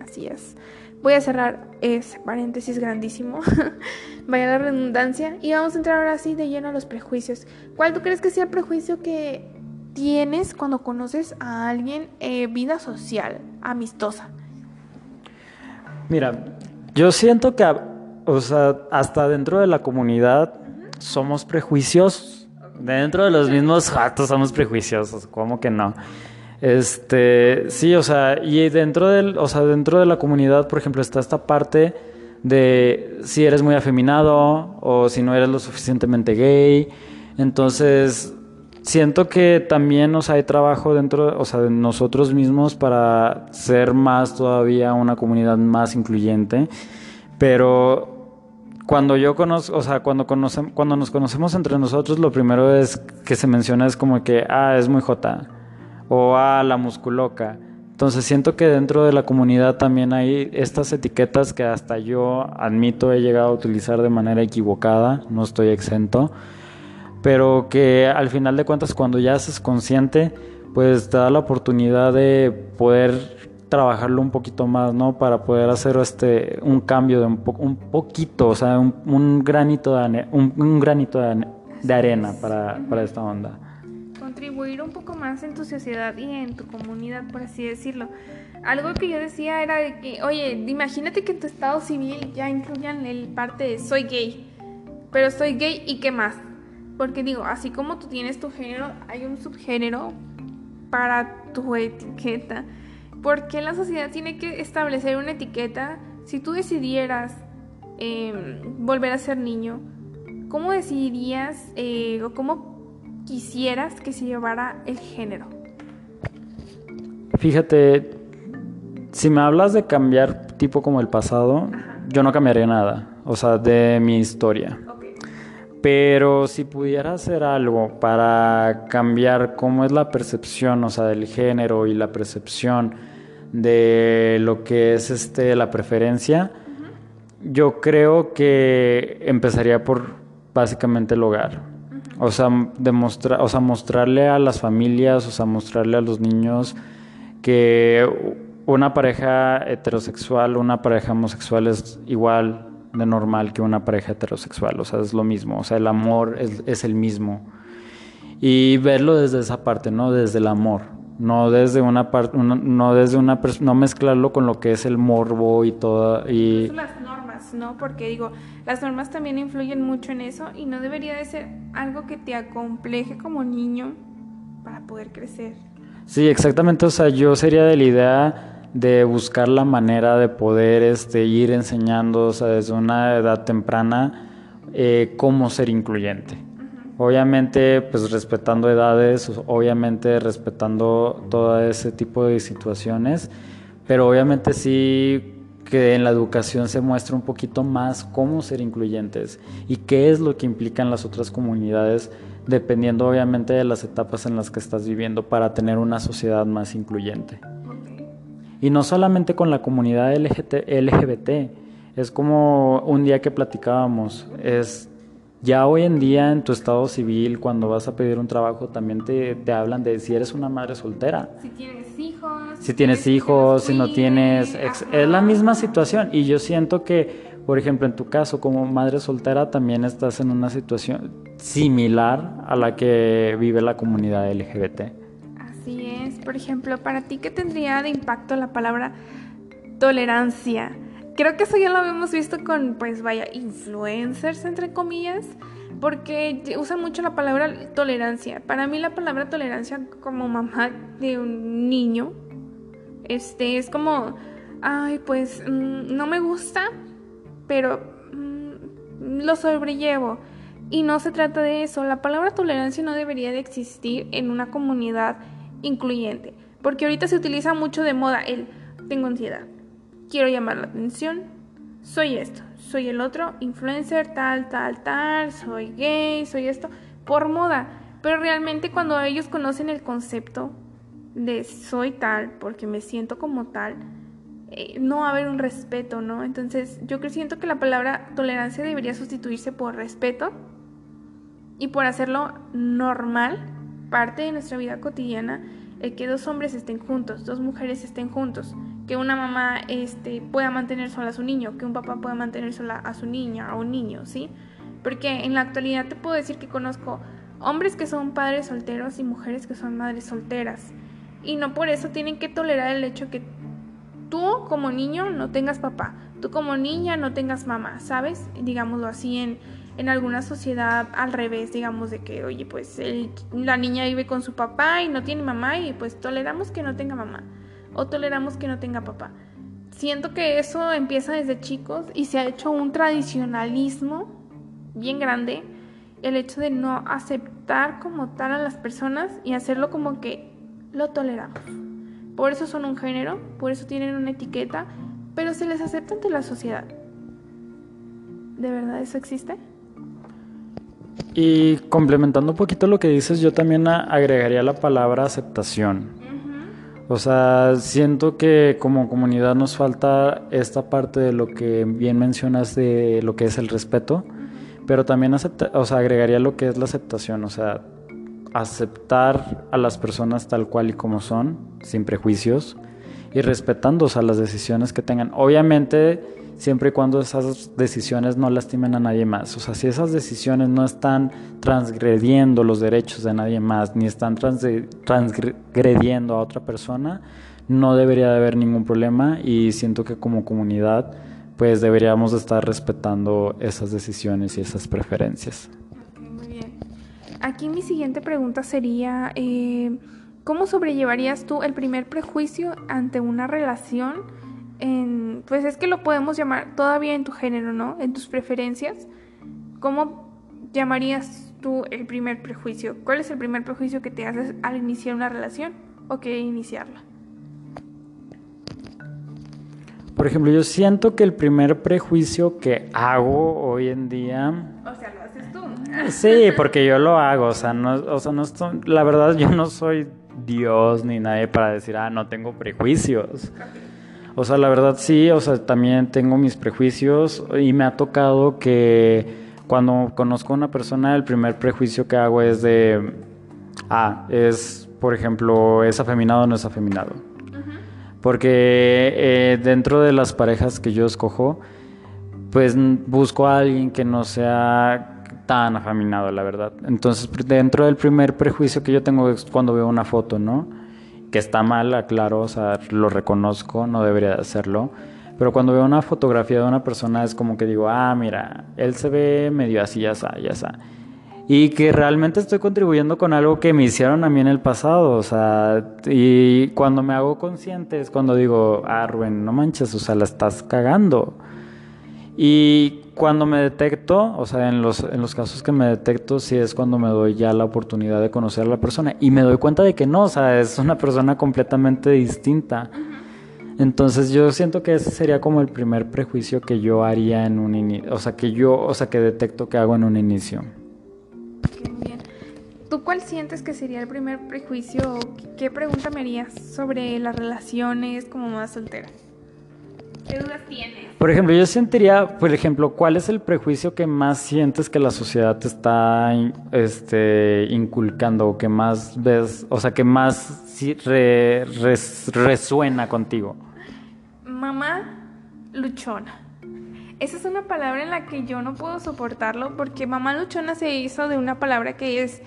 Así es. Voy a cerrar ese paréntesis grandísimo, vaya la redundancia, y vamos a entrar ahora sí de lleno a los prejuicios. ¿Cuál tú crees que sea el prejuicio que tienes cuando conoces a alguien eh, vida social, amistosa? Mira, yo siento que, o sea, hasta dentro de la comunidad somos prejuiciosos. Dentro de los mismos jatos somos prejuiciosos, ¿cómo que no? Este, sí, o sea, y dentro del, o sea, dentro de la comunidad, por ejemplo, está esta parte de si eres muy afeminado o si no eres lo suficientemente gay. Entonces, siento que también, sea, hay trabajo dentro, o sea, de nosotros mismos para ser más todavía una comunidad más incluyente. Pero cuando yo conozco, o sea, cuando cuando nos conocemos entre nosotros, lo primero es que se menciona es como que, ah, es muy jota o a la musculoca. Entonces siento que dentro de la comunidad también hay estas etiquetas que hasta yo admito he llegado a utilizar de manera equivocada, no estoy exento, pero que al final de cuentas cuando ya haces consciente, pues te da la oportunidad de poder trabajarlo un poquito más, ¿no? Para poder hacer este un cambio de un, un poquito, o sea, un, granito de un, granito de, arena para, para esta onda contribuir un poco más en tu sociedad y en tu comunidad, por así decirlo. Algo que yo decía era de que, oye, imagínate que en tu estado civil ya incluyan el parte de soy gay, pero soy gay y qué más. Porque digo, así como tú tienes tu género, hay un subgénero para tu etiqueta. ¿Por qué la sociedad tiene que establecer una etiqueta si tú decidieras em, volver a ser niño? ¿Cómo decidirías eh, o cómo quisieras que se llevara el género? Fíjate, si me hablas de cambiar tipo como el pasado, yo no cambiaría nada, o sea, de mi historia. Pero si pudiera hacer algo para cambiar cómo es la percepción, o sea, del género y la percepción de lo que es este la preferencia, yo creo que empezaría por básicamente el hogar. O sea, demostrar, o sea, mostrarle a las familias, o sea, mostrarle a los niños que una pareja heterosexual, una pareja homosexual es igual de normal que una pareja heterosexual, o sea, es lo mismo, o sea, el amor es, el mismo. Y verlo desde esa parte, ¿no? Desde el amor, no desde una parte, no desde una, no mezclarlo con lo que es el morbo y todo. Y... Las normas, ¿no? Porque digo, las normas también influyen mucho en eso y no debería de ser algo que te acompleje como niño para poder crecer. Sí, exactamente, o sea, yo sería de la idea de buscar la manera de poder este, ir enseñando desde una edad temprana eh, cómo ser incluyente. Obviamente, pues respetando edades, obviamente respetando todo ese tipo de situaciones, pero obviamente sí que en la educación se muestra un poquito más cómo ser incluyentes y qué es lo que implican las otras comunidades, dependiendo obviamente de las etapas en las que estás viviendo para tener una sociedad más incluyente. Y no solamente con la comunidad LGBT, es como un día que platicábamos, es ya hoy en día en tu estado civil, cuando vas a pedir un trabajo, también te, te hablan de si eres una madre soltera. Si tienes hijos. Si tienes hijos, si no tienes... es la misma situación. Y yo siento que, por ejemplo, en tu caso, como madre soltera, también estás en una situación similar a la que vive la comunidad LGBT. Así es. Por ejemplo, para ti, ¿qué tendría de impacto la palabra tolerancia? Creo que eso ya lo habíamos visto con, pues vaya, influencers, entre comillas, porque usan mucho la palabra tolerancia. Para mí la palabra tolerancia como mamá de un niño, este, es como, ay, pues mm, no me gusta, pero mm, lo sobrellevo. Y no se trata de eso. La palabra tolerancia no debería de existir en una comunidad incluyente. Porque ahorita se utiliza mucho de moda el tengo ansiedad, quiero llamar la atención, soy esto, soy el otro, influencer, tal, tal, tal, soy gay, soy esto, por moda. Pero realmente cuando ellos conocen el concepto de soy tal, porque me siento como tal, eh, no va a haber un respeto, ¿no? Entonces yo siento que la palabra tolerancia debería sustituirse por respeto y por hacerlo normal parte de nuestra vida cotidiana el que dos hombres estén juntos, dos mujeres estén juntos, que una mamá este, pueda mantener sola a su niño, que un papá pueda mantener sola a su niña, a un niño, ¿sí? Porque en la actualidad te puedo decir que conozco hombres que son padres solteros y mujeres que son madres solteras. Y no por eso tienen que tolerar el hecho que tú como niño no tengas papá, tú como niña no tengas mamá, ¿sabes? Digámoslo así en, en alguna sociedad al revés, digamos, de que, oye, pues la niña vive con su papá y no tiene mamá y pues toleramos que no tenga mamá o toleramos que no tenga papá. Siento que eso empieza desde chicos y se ha hecho un tradicionalismo bien grande, el hecho de no aceptar como tal a las personas y hacerlo como que lo toleramos. Por eso son un género, por eso tienen una etiqueta, pero se les acepta ante la sociedad. ¿De verdad eso existe? Y complementando un poquito lo que dices, yo también agregaría la palabra aceptación. O sea, siento que como comunidad nos falta esta parte de lo que bien mencionas de lo que es el respeto, pero también acepta, o sea, agregaría lo que es la aceptación, o sea, aceptar a las personas tal cual y como son, sin prejuicios, y respetando o las decisiones que tengan. Obviamente, siempre y cuando esas decisiones no lastimen a nadie más. O sea, si esas decisiones no están transgrediendo los derechos de nadie más, ni están transgrediendo a otra persona, no debería de haber ningún problema y siento que como comunidad pues deberíamos estar respetando esas decisiones y esas preferencias. muy bien. Aquí mi siguiente pregunta sería, eh, ¿cómo sobrellevarías tú el primer prejuicio ante una relación? En, pues es que lo podemos llamar todavía en tu género, ¿no? En tus preferencias. ¿Cómo llamarías tú el primer prejuicio? ¿Cuál es el primer prejuicio que te haces al iniciar una relación o que iniciarla? Por ejemplo, yo siento que el primer prejuicio que hago hoy en día... O sea, lo haces tú. Sí, porque yo lo hago, o sea, no, o sea, no estoy, la verdad yo no soy Dios ni nadie para decir, ah, no tengo prejuicios. O sea, la verdad sí, o sea, también tengo mis prejuicios y me ha tocado que cuando conozco a una persona, el primer prejuicio que hago es de, ah, es, por ejemplo, es afeminado o no es afeminado porque eh, dentro de las parejas que yo escojo, pues busco a alguien que no sea tan afeminado, la verdad. Entonces, dentro del primer prejuicio que yo tengo es cuando veo una foto, ¿no? Que está mal, claro, o sea, lo reconozco, no debería hacerlo. Pero cuando veo una fotografía de una persona es como que digo, ah, mira, él se ve medio así, ya está, ya está y que realmente estoy contribuyendo con algo que me hicieron a mí en el pasado, o sea, y cuando me hago consciente es cuando digo, ah, Rubén, no manches, o sea, la estás cagando. Y cuando me detecto, o sea, en los, en los casos que me detecto, sí es cuando me doy ya la oportunidad de conocer a la persona y me doy cuenta de que no, o sea, es una persona completamente distinta. Entonces yo siento que ese sería como el primer prejuicio que yo haría en un inicio, o sea, que yo, o sea, que detecto que hago en un inicio. ¿Tú cuál sientes que sería el primer prejuicio? ¿Qué pregunta me harías sobre las relaciones como más soltera? ¿Qué dudas tienes? Por ejemplo, yo sentiría, por ejemplo, ¿cuál es el prejuicio que más sientes que la sociedad te está este, inculcando o que más ves, o sea, que más resuena contigo? Mamá luchona. Esa es una palabra en la que yo no puedo soportarlo porque mamá luchona se hizo de una palabra que es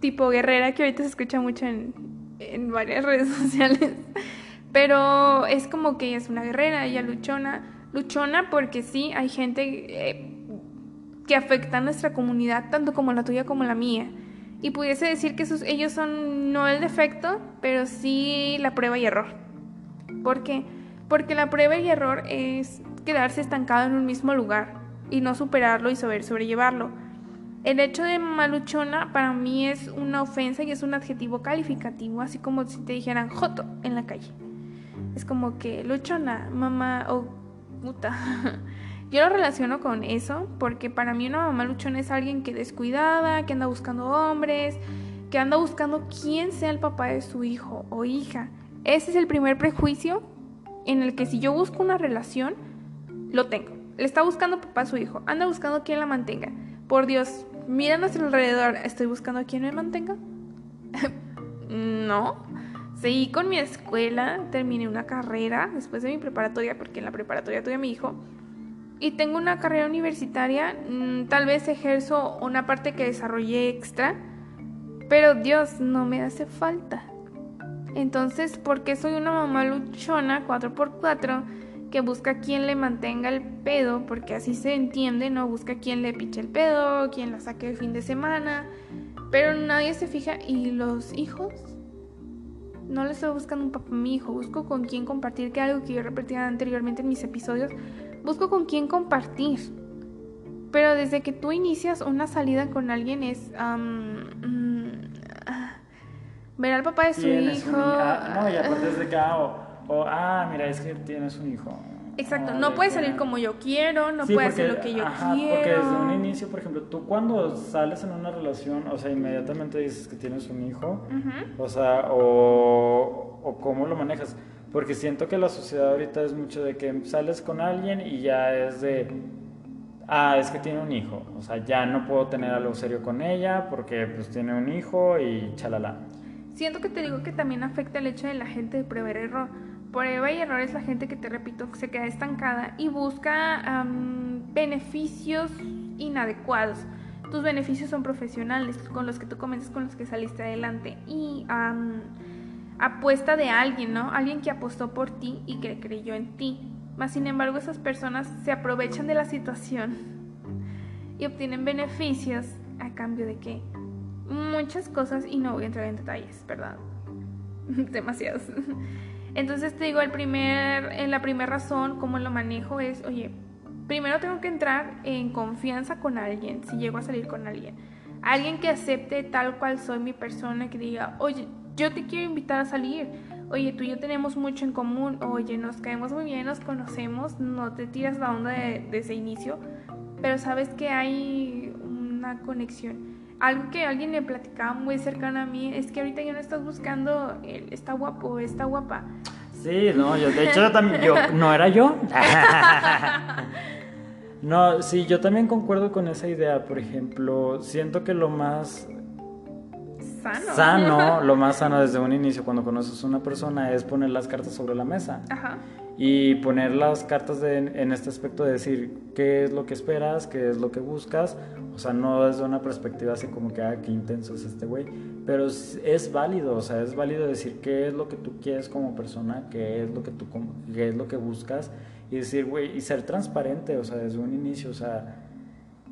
tipo guerrera que ahorita se escucha mucho en, en varias redes sociales. Pero es como que ella es una guerrera, ella luchona. Luchona porque sí, hay gente eh, que afecta a nuestra comunidad, tanto como la tuya como la mía. Y pudiese decir que ellos son no el defecto, pero sí la prueba y error. ¿Por qué? Porque la prueba y error es quedarse estancado en un mismo lugar y no superarlo y saber sobrellevarlo. El hecho de maluchona para mí es una ofensa y es un adjetivo calificativo, así como si te dijeran joto en la calle. Es como que luchona, mamá o puta. Yo lo relaciono con eso porque para mí una mamá luchona es alguien que descuidada, que anda buscando hombres, que anda buscando quién sea el papá de su hijo o hija. Ese es el primer prejuicio en el que si yo busco una relación, lo tengo. Le está buscando papá a su hijo, anda buscando quién la mantenga. Por Dios, mira a nuestro alrededor, ¿estoy buscando a quien me mantenga? no. Seguí con mi escuela, terminé una carrera después de mi preparatoria, porque en la preparatoria tuve a mi hijo. Y tengo una carrera universitaria, mm, tal vez ejerzo una parte que desarrollé extra, pero Dios, no me hace falta. Entonces, ¿por qué soy una mamá luchona 4x4? que busca quien le mantenga el pedo, porque así se entiende, ¿no? Busca quien le piche el pedo, quien la saque el fin de semana, pero nadie se fija. ¿Y los hijos? No le estoy buscando un papá a mi hijo, busco con quién compartir, que algo que yo repetía anteriormente en mis episodios, busco con quién compartir. Pero desde que tú inicias una salida con alguien es mm, ver al papá de su hijo. Ah, no, y aparte desde que o, ah, mira, es que tienes un hijo. Exacto, no puede salir como yo quiero, no puede hacer lo que yo ajá, quiero. Porque desde un inicio, por ejemplo, tú cuando sales en una relación, o sea, inmediatamente dices que tienes un hijo, o sea, o, o cómo lo manejas. Porque siento que la sociedad ahorita es mucho de que sales con alguien y ya es de, ah, es que tiene un hijo, o sea, ya no puedo tener algo serio con ella porque pues tiene un hijo y chalala. Siento que te digo que también afecta el hecho de la gente de prever error prueba y error es la gente que te repito se queda estancada y busca beneficios inadecuados. Tus beneficios son profesionales, con los que tú comienzas, con los que saliste adelante y apuesta de alguien, ¿no? Alguien que apostó por ti y que creyó en ti. Mas sin embargo esas personas se aprovechan de la situación y obtienen beneficios a cambio de qué? Muchas cosas y no voy a entrar en detalles, ¿verdad? Demasiados. Entonces te digo, el primer, en la primera razón, cómo lo manejo es, oye, primero tengo que entrar en confianza con alguien, si llego a salir con alguien. Alguien que acepte tal cual soy mi persona, que diga, oye, yo te quiero invitar a salir. Oye, tú y yo tenemos mucho en común. Oye, nos caemos muy bien, nos conocemos. No te tiras la onda de, ese inicio. Pero sabes que hay una conexión algo que alguien me platicaba muy cercano a mí es que ahorita ya no estás buscando el está guapo, está guapa. Sí, no, yo de hecho yo también, yo, no era yo. no, sí, yo también concuerdo con esa idea. Por ejemplo, siento que lo más sano. Sano, lo más sano desde un inicio cuando conoces a una persona es poner las cartas sobre la mesa. Ajá. Y poner las cartas en este aspecto de decir qué es lo que esperas, qué es lo que buscas. O sea, no desde una perspectiva así como que, ah, qué intenso es este güey. Pero es, válido, o sea, es válido decir qué es lo que tú quieres como persona, qué es lo que tú qué es lo que buscas. Y decir, güey, y ser transparente, o sea, desde un inicio, o sea,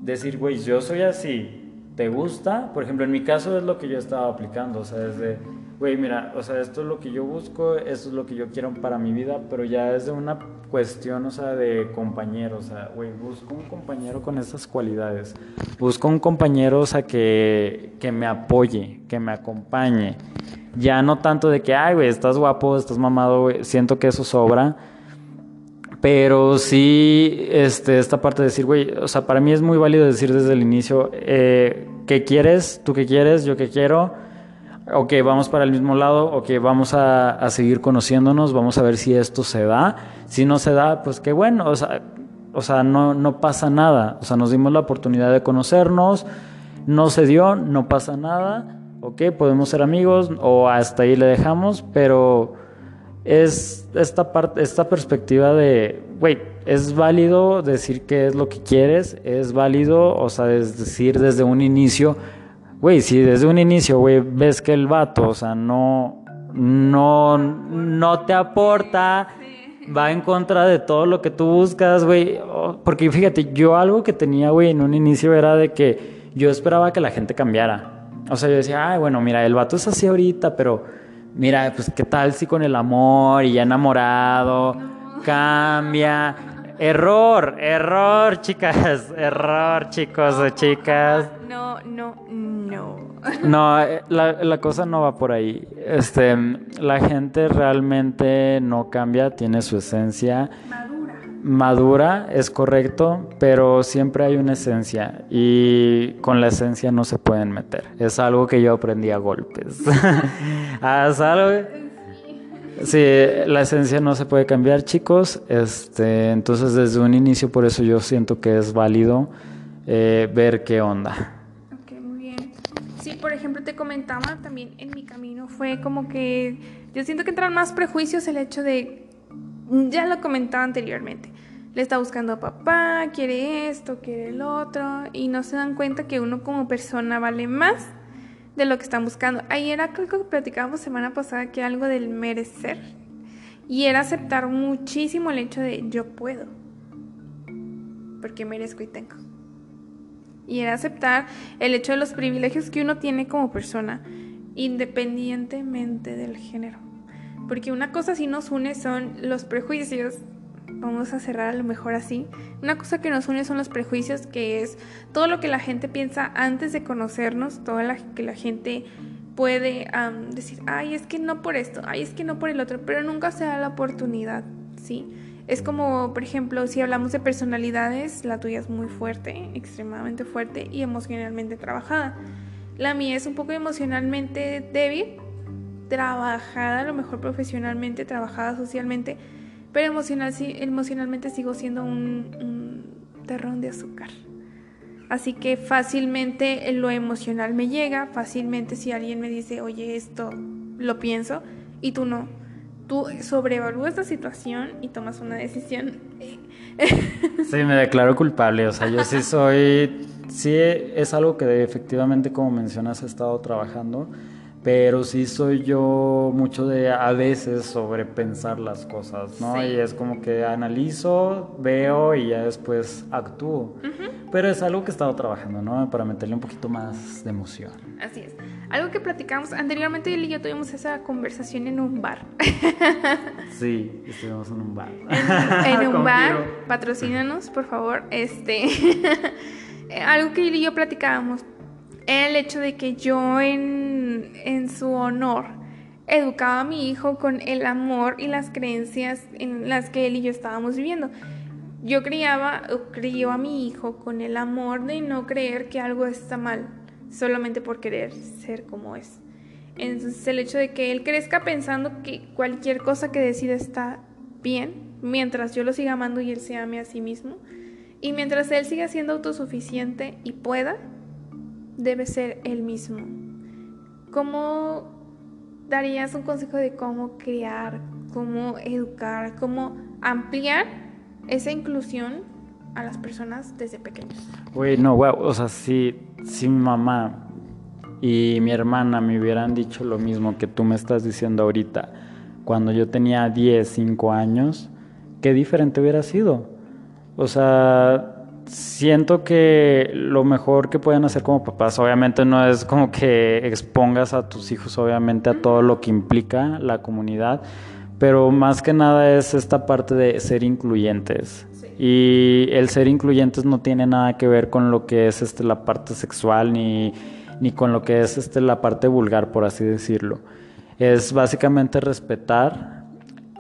decir, güey, yo soy así, te gusta, por ejemplo, en mi caso es lo que yo estaba aplicando, o sea, desde, güey, mira, o sea, esto es lo que yo busco, esto es lo que yo quiero para mi vida, pero ya es de una cuestión, o sea, de compañero, o sea, güey, busco un compañero con esas cualidades, busco un compañero, o sea, que, que me apoye, que me acompañe, ya no tanto de que, ay, güey, estás guapo, estás mamado, güey, siento que eso sobra, pero sí, este, esta parte de decir, güey, o sea, para mí es muy válido decir desde el inicio, eh, ¿qué quieres? ¿Tú qué quieres? ¿Yo qué quiero? Ok, vamos para el mismo lado, ok, vamos a, a, seguir conociéndonos, vamos a ver si esto se da. Si no se da, pues qué bueno, o sea, o sea no, no pasa nada. O sea, nos dimos la oportunidad de conocernos, no se dio, no pasa nada, ok, podemos ser amigos o hasta ahí le dejamos, pero es esta parte, esta perspectiva de, güey, es válido decir qué es lo que quieres, es válido, o sea, decir desde un inicio, güey, si desde un inicio, güey, ves que el vato, o sea, no, no, no te aporta, va en contra de todo lo que tú buscas, güey, porque fíjate, yo algo que tenía, güey, en un inicio era de que yo esperaba que la gente cambiara. O sea, yo decía, ay, bueno, mira, el vato es así ahorita, pero mira, pues qué tal si con el amor y ya enamorado cambia. Error, error, chicas, error, chicos o chicas. No, no, no. No, eh, la, la, cosa no va por ahí. Este, la gente realmente no cambia, tiene su esencia madura, es correcto, pero siempre hay una esencia y con la esencia no se pueden meter. Es algo que yo aprendí a golpes. Sí, la esencia no se puede cambiar, chicos. Este, entonces, desde un inicio, por eso yo siento que es válido eh, ver qué onda. Ok, muy bien. Sí, por ejemplo, te comentaba también en mi camino fue como que yo siento que entran más prejuicios el hecho de ya lo comentaba anteriormente. Le está buscando a papá, quiere esto, quiere el otro, y no se dan cuenta que uno como persona vale más de lo que están buscando. Ahí era creo que platicábamos semana pasada que algo del merecer. Y era aceptar muchísimo el hecho de yo puedo. Porque merezco y tengo. Y era aceptar el hecho de los privilegios que uno tiene como persona, independientemente del género. Porque una cosa sí nos une son los prejuicios. Vamos a cerrar a lo mejor así. Una cosa que nos une son los prejuicios, que es todo lo que la gente piensa antes de conocernos, todo lo que la gente puede decir, ay, es que no por esto, ay, es que no por el otro, pero nunca se da la oportunidad, ¿sí? Es como, por ejemplo, si hablamos de personalidades, la tuya es muy fuerte, extremadamente fuerte y emocionalmente trabajada. La mía es un poco emocionalmente débil, trabajada, a lo mejor profesionalmente, trabajada socialmente, pero emocional, emocionalmente sigo siendo un, terrón de azúcar. Así que fácilmente lo emocional me llega, fácilmente si alguien me dice, oye, esto lo pienso y tú no, tú sobrevalúas la situación y tomas una decisión. Sí, me declaro culpable, o sea, yo sí soy, sí es algo que efectivamente, como mencionas, he estado trabajando pero sí soy yo mucho de a veces sobrepensar las cosas, ¿no? Y es como que analizo, veo y ya después actúo. Pero es algo que he estado trabajando, ¿no? Para meterle un poquito más de emoción. Así es. Algo que platicamos anteriormente, él y yo tuvimos esa conversación en un bar. sí, estuvimos en un bar. En, un bar, patrocínanos, por favor. Este, algo que él y yo platicábamos el hecho de que yo en, en su honor educaba a mi hijo con el amor y las creencias en las que él y yo estábamos viviendo. Yo criaba, crió a mi hijo con el amor de no creer que algo está mal, solamente por querer ser como es. Entonces el hecho de que él crezca pensando que cualquier cosa que decida está bien, mientras yo lo siga amando y él se ame a sí mismo, y mientras él siga siendo autosuficiente y pueda, debe ser el mismo. ¿Cómo darías un consejo de cómo crear, cómo educar, cómo ampliar esa inclusión a las personas desde pequeños? Uy, no, wow, o sea, si, si mi mamá y mi hermana me hubieran dicho lo mismo que tú me estás diciendo ahorita, cuando yo tenía 10, 5 años, qué diferente hubiera sido. O sea, siento que lo mejor que pueden hacer como papás, obviamente no es como que expongas a tus hijos, obviamente, a todo lo que implica la comunidad, pero más que nada es esta parte de ser incluyentes. Y el ser incluyentes no tiene nada que ver con lo que es este, la parte sexual ni, ni con lo que es este, la parte vulgar, por así decirlo. Es básicamente respetar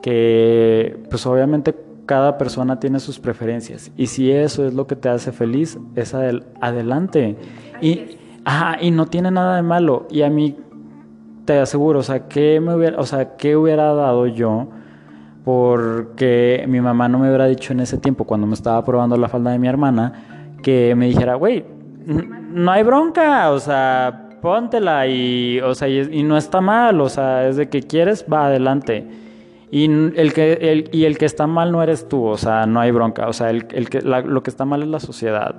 que, pues obviamente cada persona tiene sus preferencias y si eso es lo que te hace feliz, es adelante. Y, y no tiene nada de malo. Y a mí te aseguro, o sea, ¿qué, me hubiera, o sea, ¿qué hubiera dado yo porque mi mamá no me hubiera dicho en ese tiempo, cuando me estaba probando la falda de mi hermana, que me dijera, güey, no hay bronca, o sea, póntela y, o sea, y no está mal, o sea, es de que quieres, va adelante. Y el, que, el, y el que está mal no eres tú, o sea, no hay bronca, o sea, el, el que, lo que está mal es la sociedad.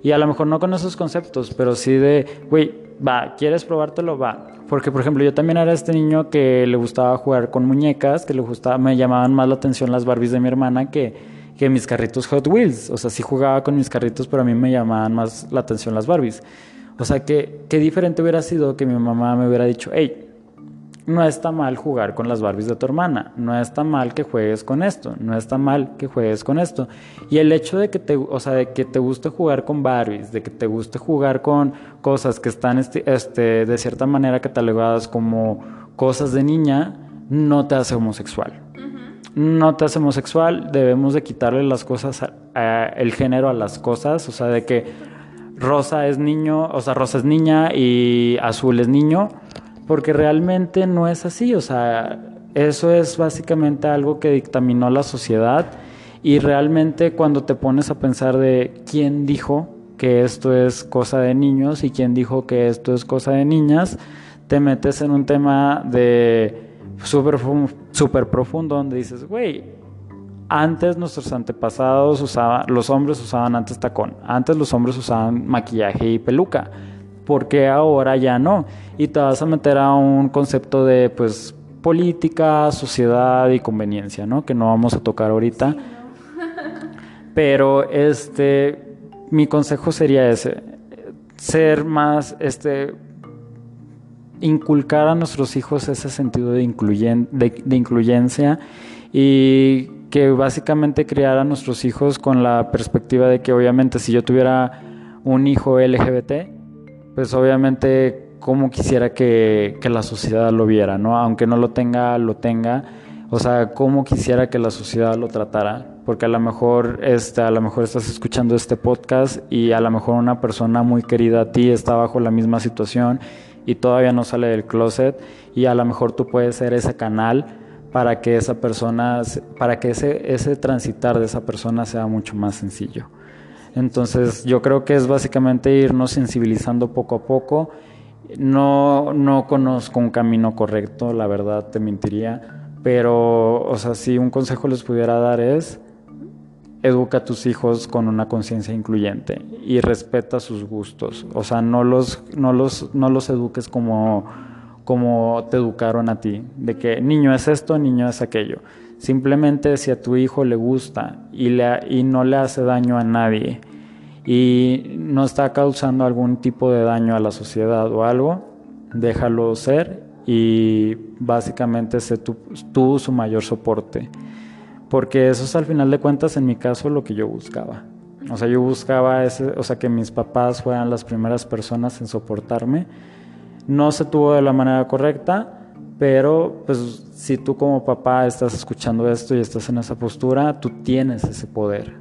Y a lo mejor no con esos conceptos, pero sí de, güey, va, ¿quieres probártelo? Va. Porque, por ejemplo, yo también era este niño que le gustaba jugar con muñecas, que le gustaba, me llamaban más la atención las Barbies de mi hermana que, que mis carritos Hot Wheels. O sea, sí jugaba con mis carritos, pero a mí me llamaban más la atención las Barbies. O sea, que qué diferente hubiera sido que mi mamá me hubiera dicho, hey, no está mal jugar con las Barbies de tu hermana, no está mal que juegues con esto, no está mal que juegues con esto. Y el hecho de que te, o sea, de que te guste jugar con Barbies, de que te guste jugar con cosas que están este, este, de cierta manera catalogadas como cosas de niña, no te hace homosexual. No te hace homosexual, debemos de quitarle las cosas, el género a las cosas, o sea, de que rosa es niño, o sea, rosa es niña y azul es niño porque realmente no es así, o sea, eso es básicamente algo que dictaminó la sociedad y realmente cuando te pones a pensar de quién dijo que esto es cosa de niños y quién dijo que esto es cosa de niñas, te metes en un tema de súper super profundo donde dices, güey, antes nuestros antepasados usaban, los hombres usaban antes tacón, antes los hombres usaban maquillaje y peluca porque ahora ya no? Y te vas a meter a un concepto de pues política, sociedad y conveniencia, ¿no? Que no vamos a tocar ahorita. Pero este mi consejo sería ese, ser más este inculcar a nuestros hijos ese sentido de, incluyen, de, de incluyencia y que básicamente criar a nuestros hijos con la perspectiva de que obviamente si yo tuviera un hijo LGBT, pues obviamente como quisiera que, la sociedad lo viera, ¿no? Aunque no lo tenga, lo tenga. O sea, cómo quisiera que la sociedad lo tratara. Porque a lo mejor, este, a lo mejor estás escuchando este podcast y a lo mejor una persona muy querida a ti está bajo la misma situación y todavía no sale del closet y a lo mejor tú puedes ser ese canal para que esa persona, para que ese, ese transitar de esa persona sea mucho más sencillo. Entonces yo creo que es básicamente irnos sensibilizando poco a poco. No, no conozco un camino correcto, la verdad te mentiría, Pero, o sea, si un consejo les pudiera dar es, educa a tus hijos con una conciencia incluyente y respeta sus gustos. O sea, no los, no los, no los eduques como, como te educaron a ti, de que niño es esto, niño es aquello. Simplemente si a tu hijo le gusta y, le, y no le hace daño a nadie y no está causando algún tipo de daño a la sociedad o algo, déjalo ser y básicamente sé tú, su mayor soporte. Porque eso es al final de cuentas en mi caso lo que yo buscaba. O sea, yo buscaba ese, o sea, que mis papás fueran las primeras personas en soportarme. No se tuvo de la manera correcta, pero pues si tú como papá estás escuchando esto y estás en esa postura, tú tienes ese poder.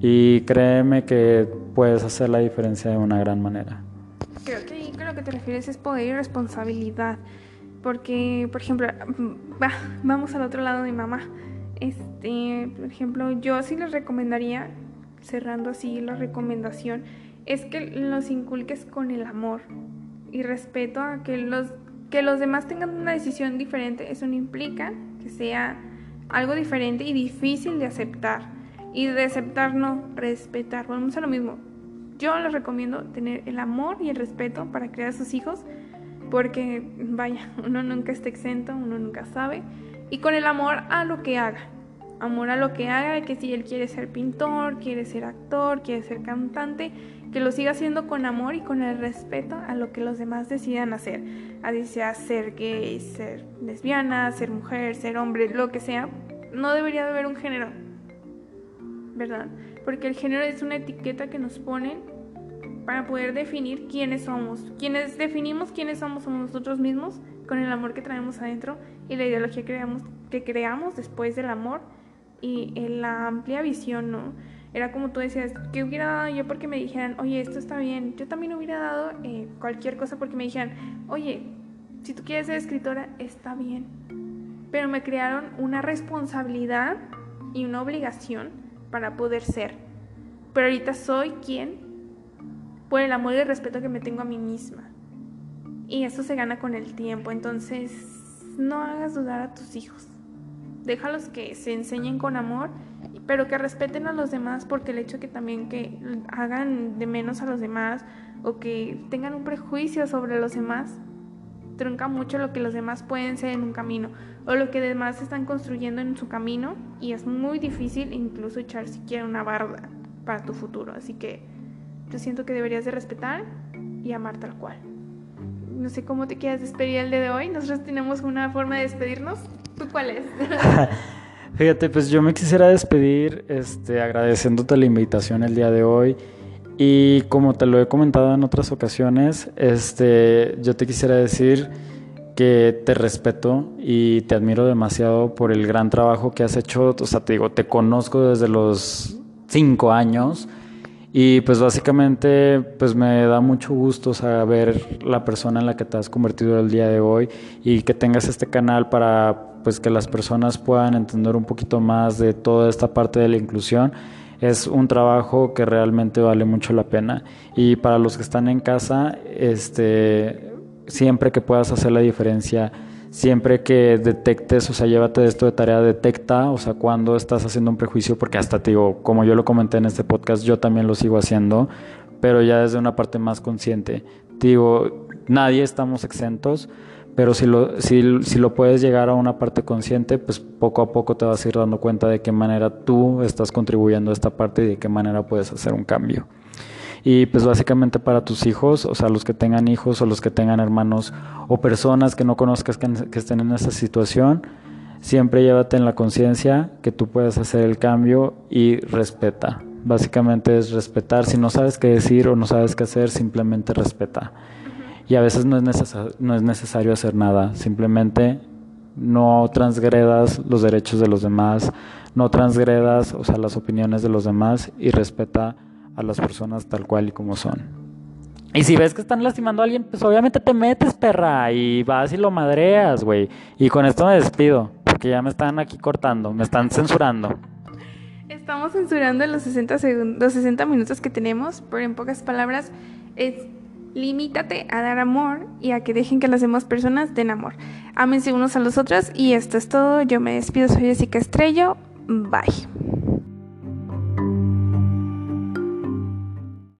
Y créeme que puedes hacer la diferencia de una gran manera. Creo que con lo que te refieres es poder y responsabilidad. Porque, por ejemplo, vamos al otro lado de mamá. Este, por ejemplo, yo sí les recomendaría, cerrando así la recomendación, es que los inculques con el amor y respeto a que los, que los demás tengan una decisión diferente. Eso no implica que sea algo diferente y difícil de aceptar. Y de aceptar no, respetar. Vamos a lo mismo. Yo les recomiendo tener el amor y el respeto para criar a sus hijos porque vaya, uno nunca está exento, uno nunca sabe, y con el amor a lo que haga, amor a lo que haga, que si él quiere ser pintor, quiere ser actor, quiere ser cantante, que lo siga haciendo con amor y con el respeto a lo que los demás decidan hacer, así sea ser gay, ser lesbiana, ser mujer, ser hombre, lo que sea, no debería de haber un género, ¿verdad? Porque el género es una etiqueta que nos ponen para poder definir quiénes somos. Quienes definimos quiénes somos somos nosotros mismos con el amor que traemos adentro y la ideología que creamos, que creamos después del amor y en la amplia visión, ¿no? Era como tú decías, que hubiera dado yo porque me dijeran, oye, esto está bien. Yo también hubiera dado eh, cualquier cosa porque me dijeran, oye, si tú quieres ser escritora, está bien. Pero me crearon una responsabilidad y una obligación para poder ser. Pero ahorita soy quien por el amor y el respeto que me tengo a mí misma. Y eso se gana con el tiempo, entonces no hagas dudar a tus hijos. Déjalos que se enseñen con amor, pero que respeten a los demás porque el hecho que también que hagan de menos a los demás o que tengan un prejuicio sobre los demás trunca mucho lo que los demás pueden ser en un camino o lo que demás están construyendo en su camino y es muy difícil incluso echar siquiera una barda para tu futuro. Así que yo siento que deberías de respetar y amar tal cual. No sé cómo te quieras despedir el día de hoy. Nosotros tenemos una forma de despedirnos. ¿Tú cuál es? Fíjate, pues yo me quisiera despedir este, agradeciéndote la invitación el día de hoy. Y como te lo he comentado en otras ocasiones, este, yo te quisiera decir que te respeto y te admiro demasiado por el gran trabajo que has hecho. O sea, te digo, te conozco desde los cinco años y pues básicamente pues me da mucho gusto saber la persona en la que te has convertido el día de hoy y que tengas este canal para pues que las personas puedan entender un poquito más de toda esta parte de la inclusión. Es un trabajo que realmente vale mucho la pena y para los que están en casa, este siempre que puedas hacer la diferencia siempre que detectes, o sea, llévate esto de tarea, detecta, o sea, cuando estás haciendo un prejuicio, porque hasta te digo, como yo lo comenté en este podcast, yo también lo sigo haciendo, pero ya desde una parte más consciente. digo, nadie estamos exentos, pero si lo, si, si lo puedes llegar a una parte consciente, pues poco a poco te vas a ir dando cuenta de qué manera tú estás contribuyendo a esta parte y de qué manera puedes hacer un cambio. Y pues básicamente para tus hijos, o sea, los que tengan hijos o los que tengan hermanos o personas que no conozcas que, estén en esa situación, siempre llévate en la conciencia que tú puedes hacer el cambio y respeta. Básicamente es respetar. Si no sabes qué decir o no sabes qué hacer, simplemente respeta. Y a veces no es, no es necesario hacer nada. Simplemente no transgredas los derechos de los demás, no transgredas, o sea, las opiniones de los demás y respeta a las personas tal cual y como son. Y si ves que están lastimando a alguien, pues obviamente te metes, perra, y vas y lo madreas, güey. Y con esto me despido, porque ya me están aquí cortando, me están censurando. Estamos censurando los 60, segundos, los 60 minutos que tenemos, pero en pocas palabras es Limítate a dar amor y a que dejen que las demás personas den amor. Ámense unos a los otros y esto es todo. Yo me despido, soy Jessica Estrello. Bye.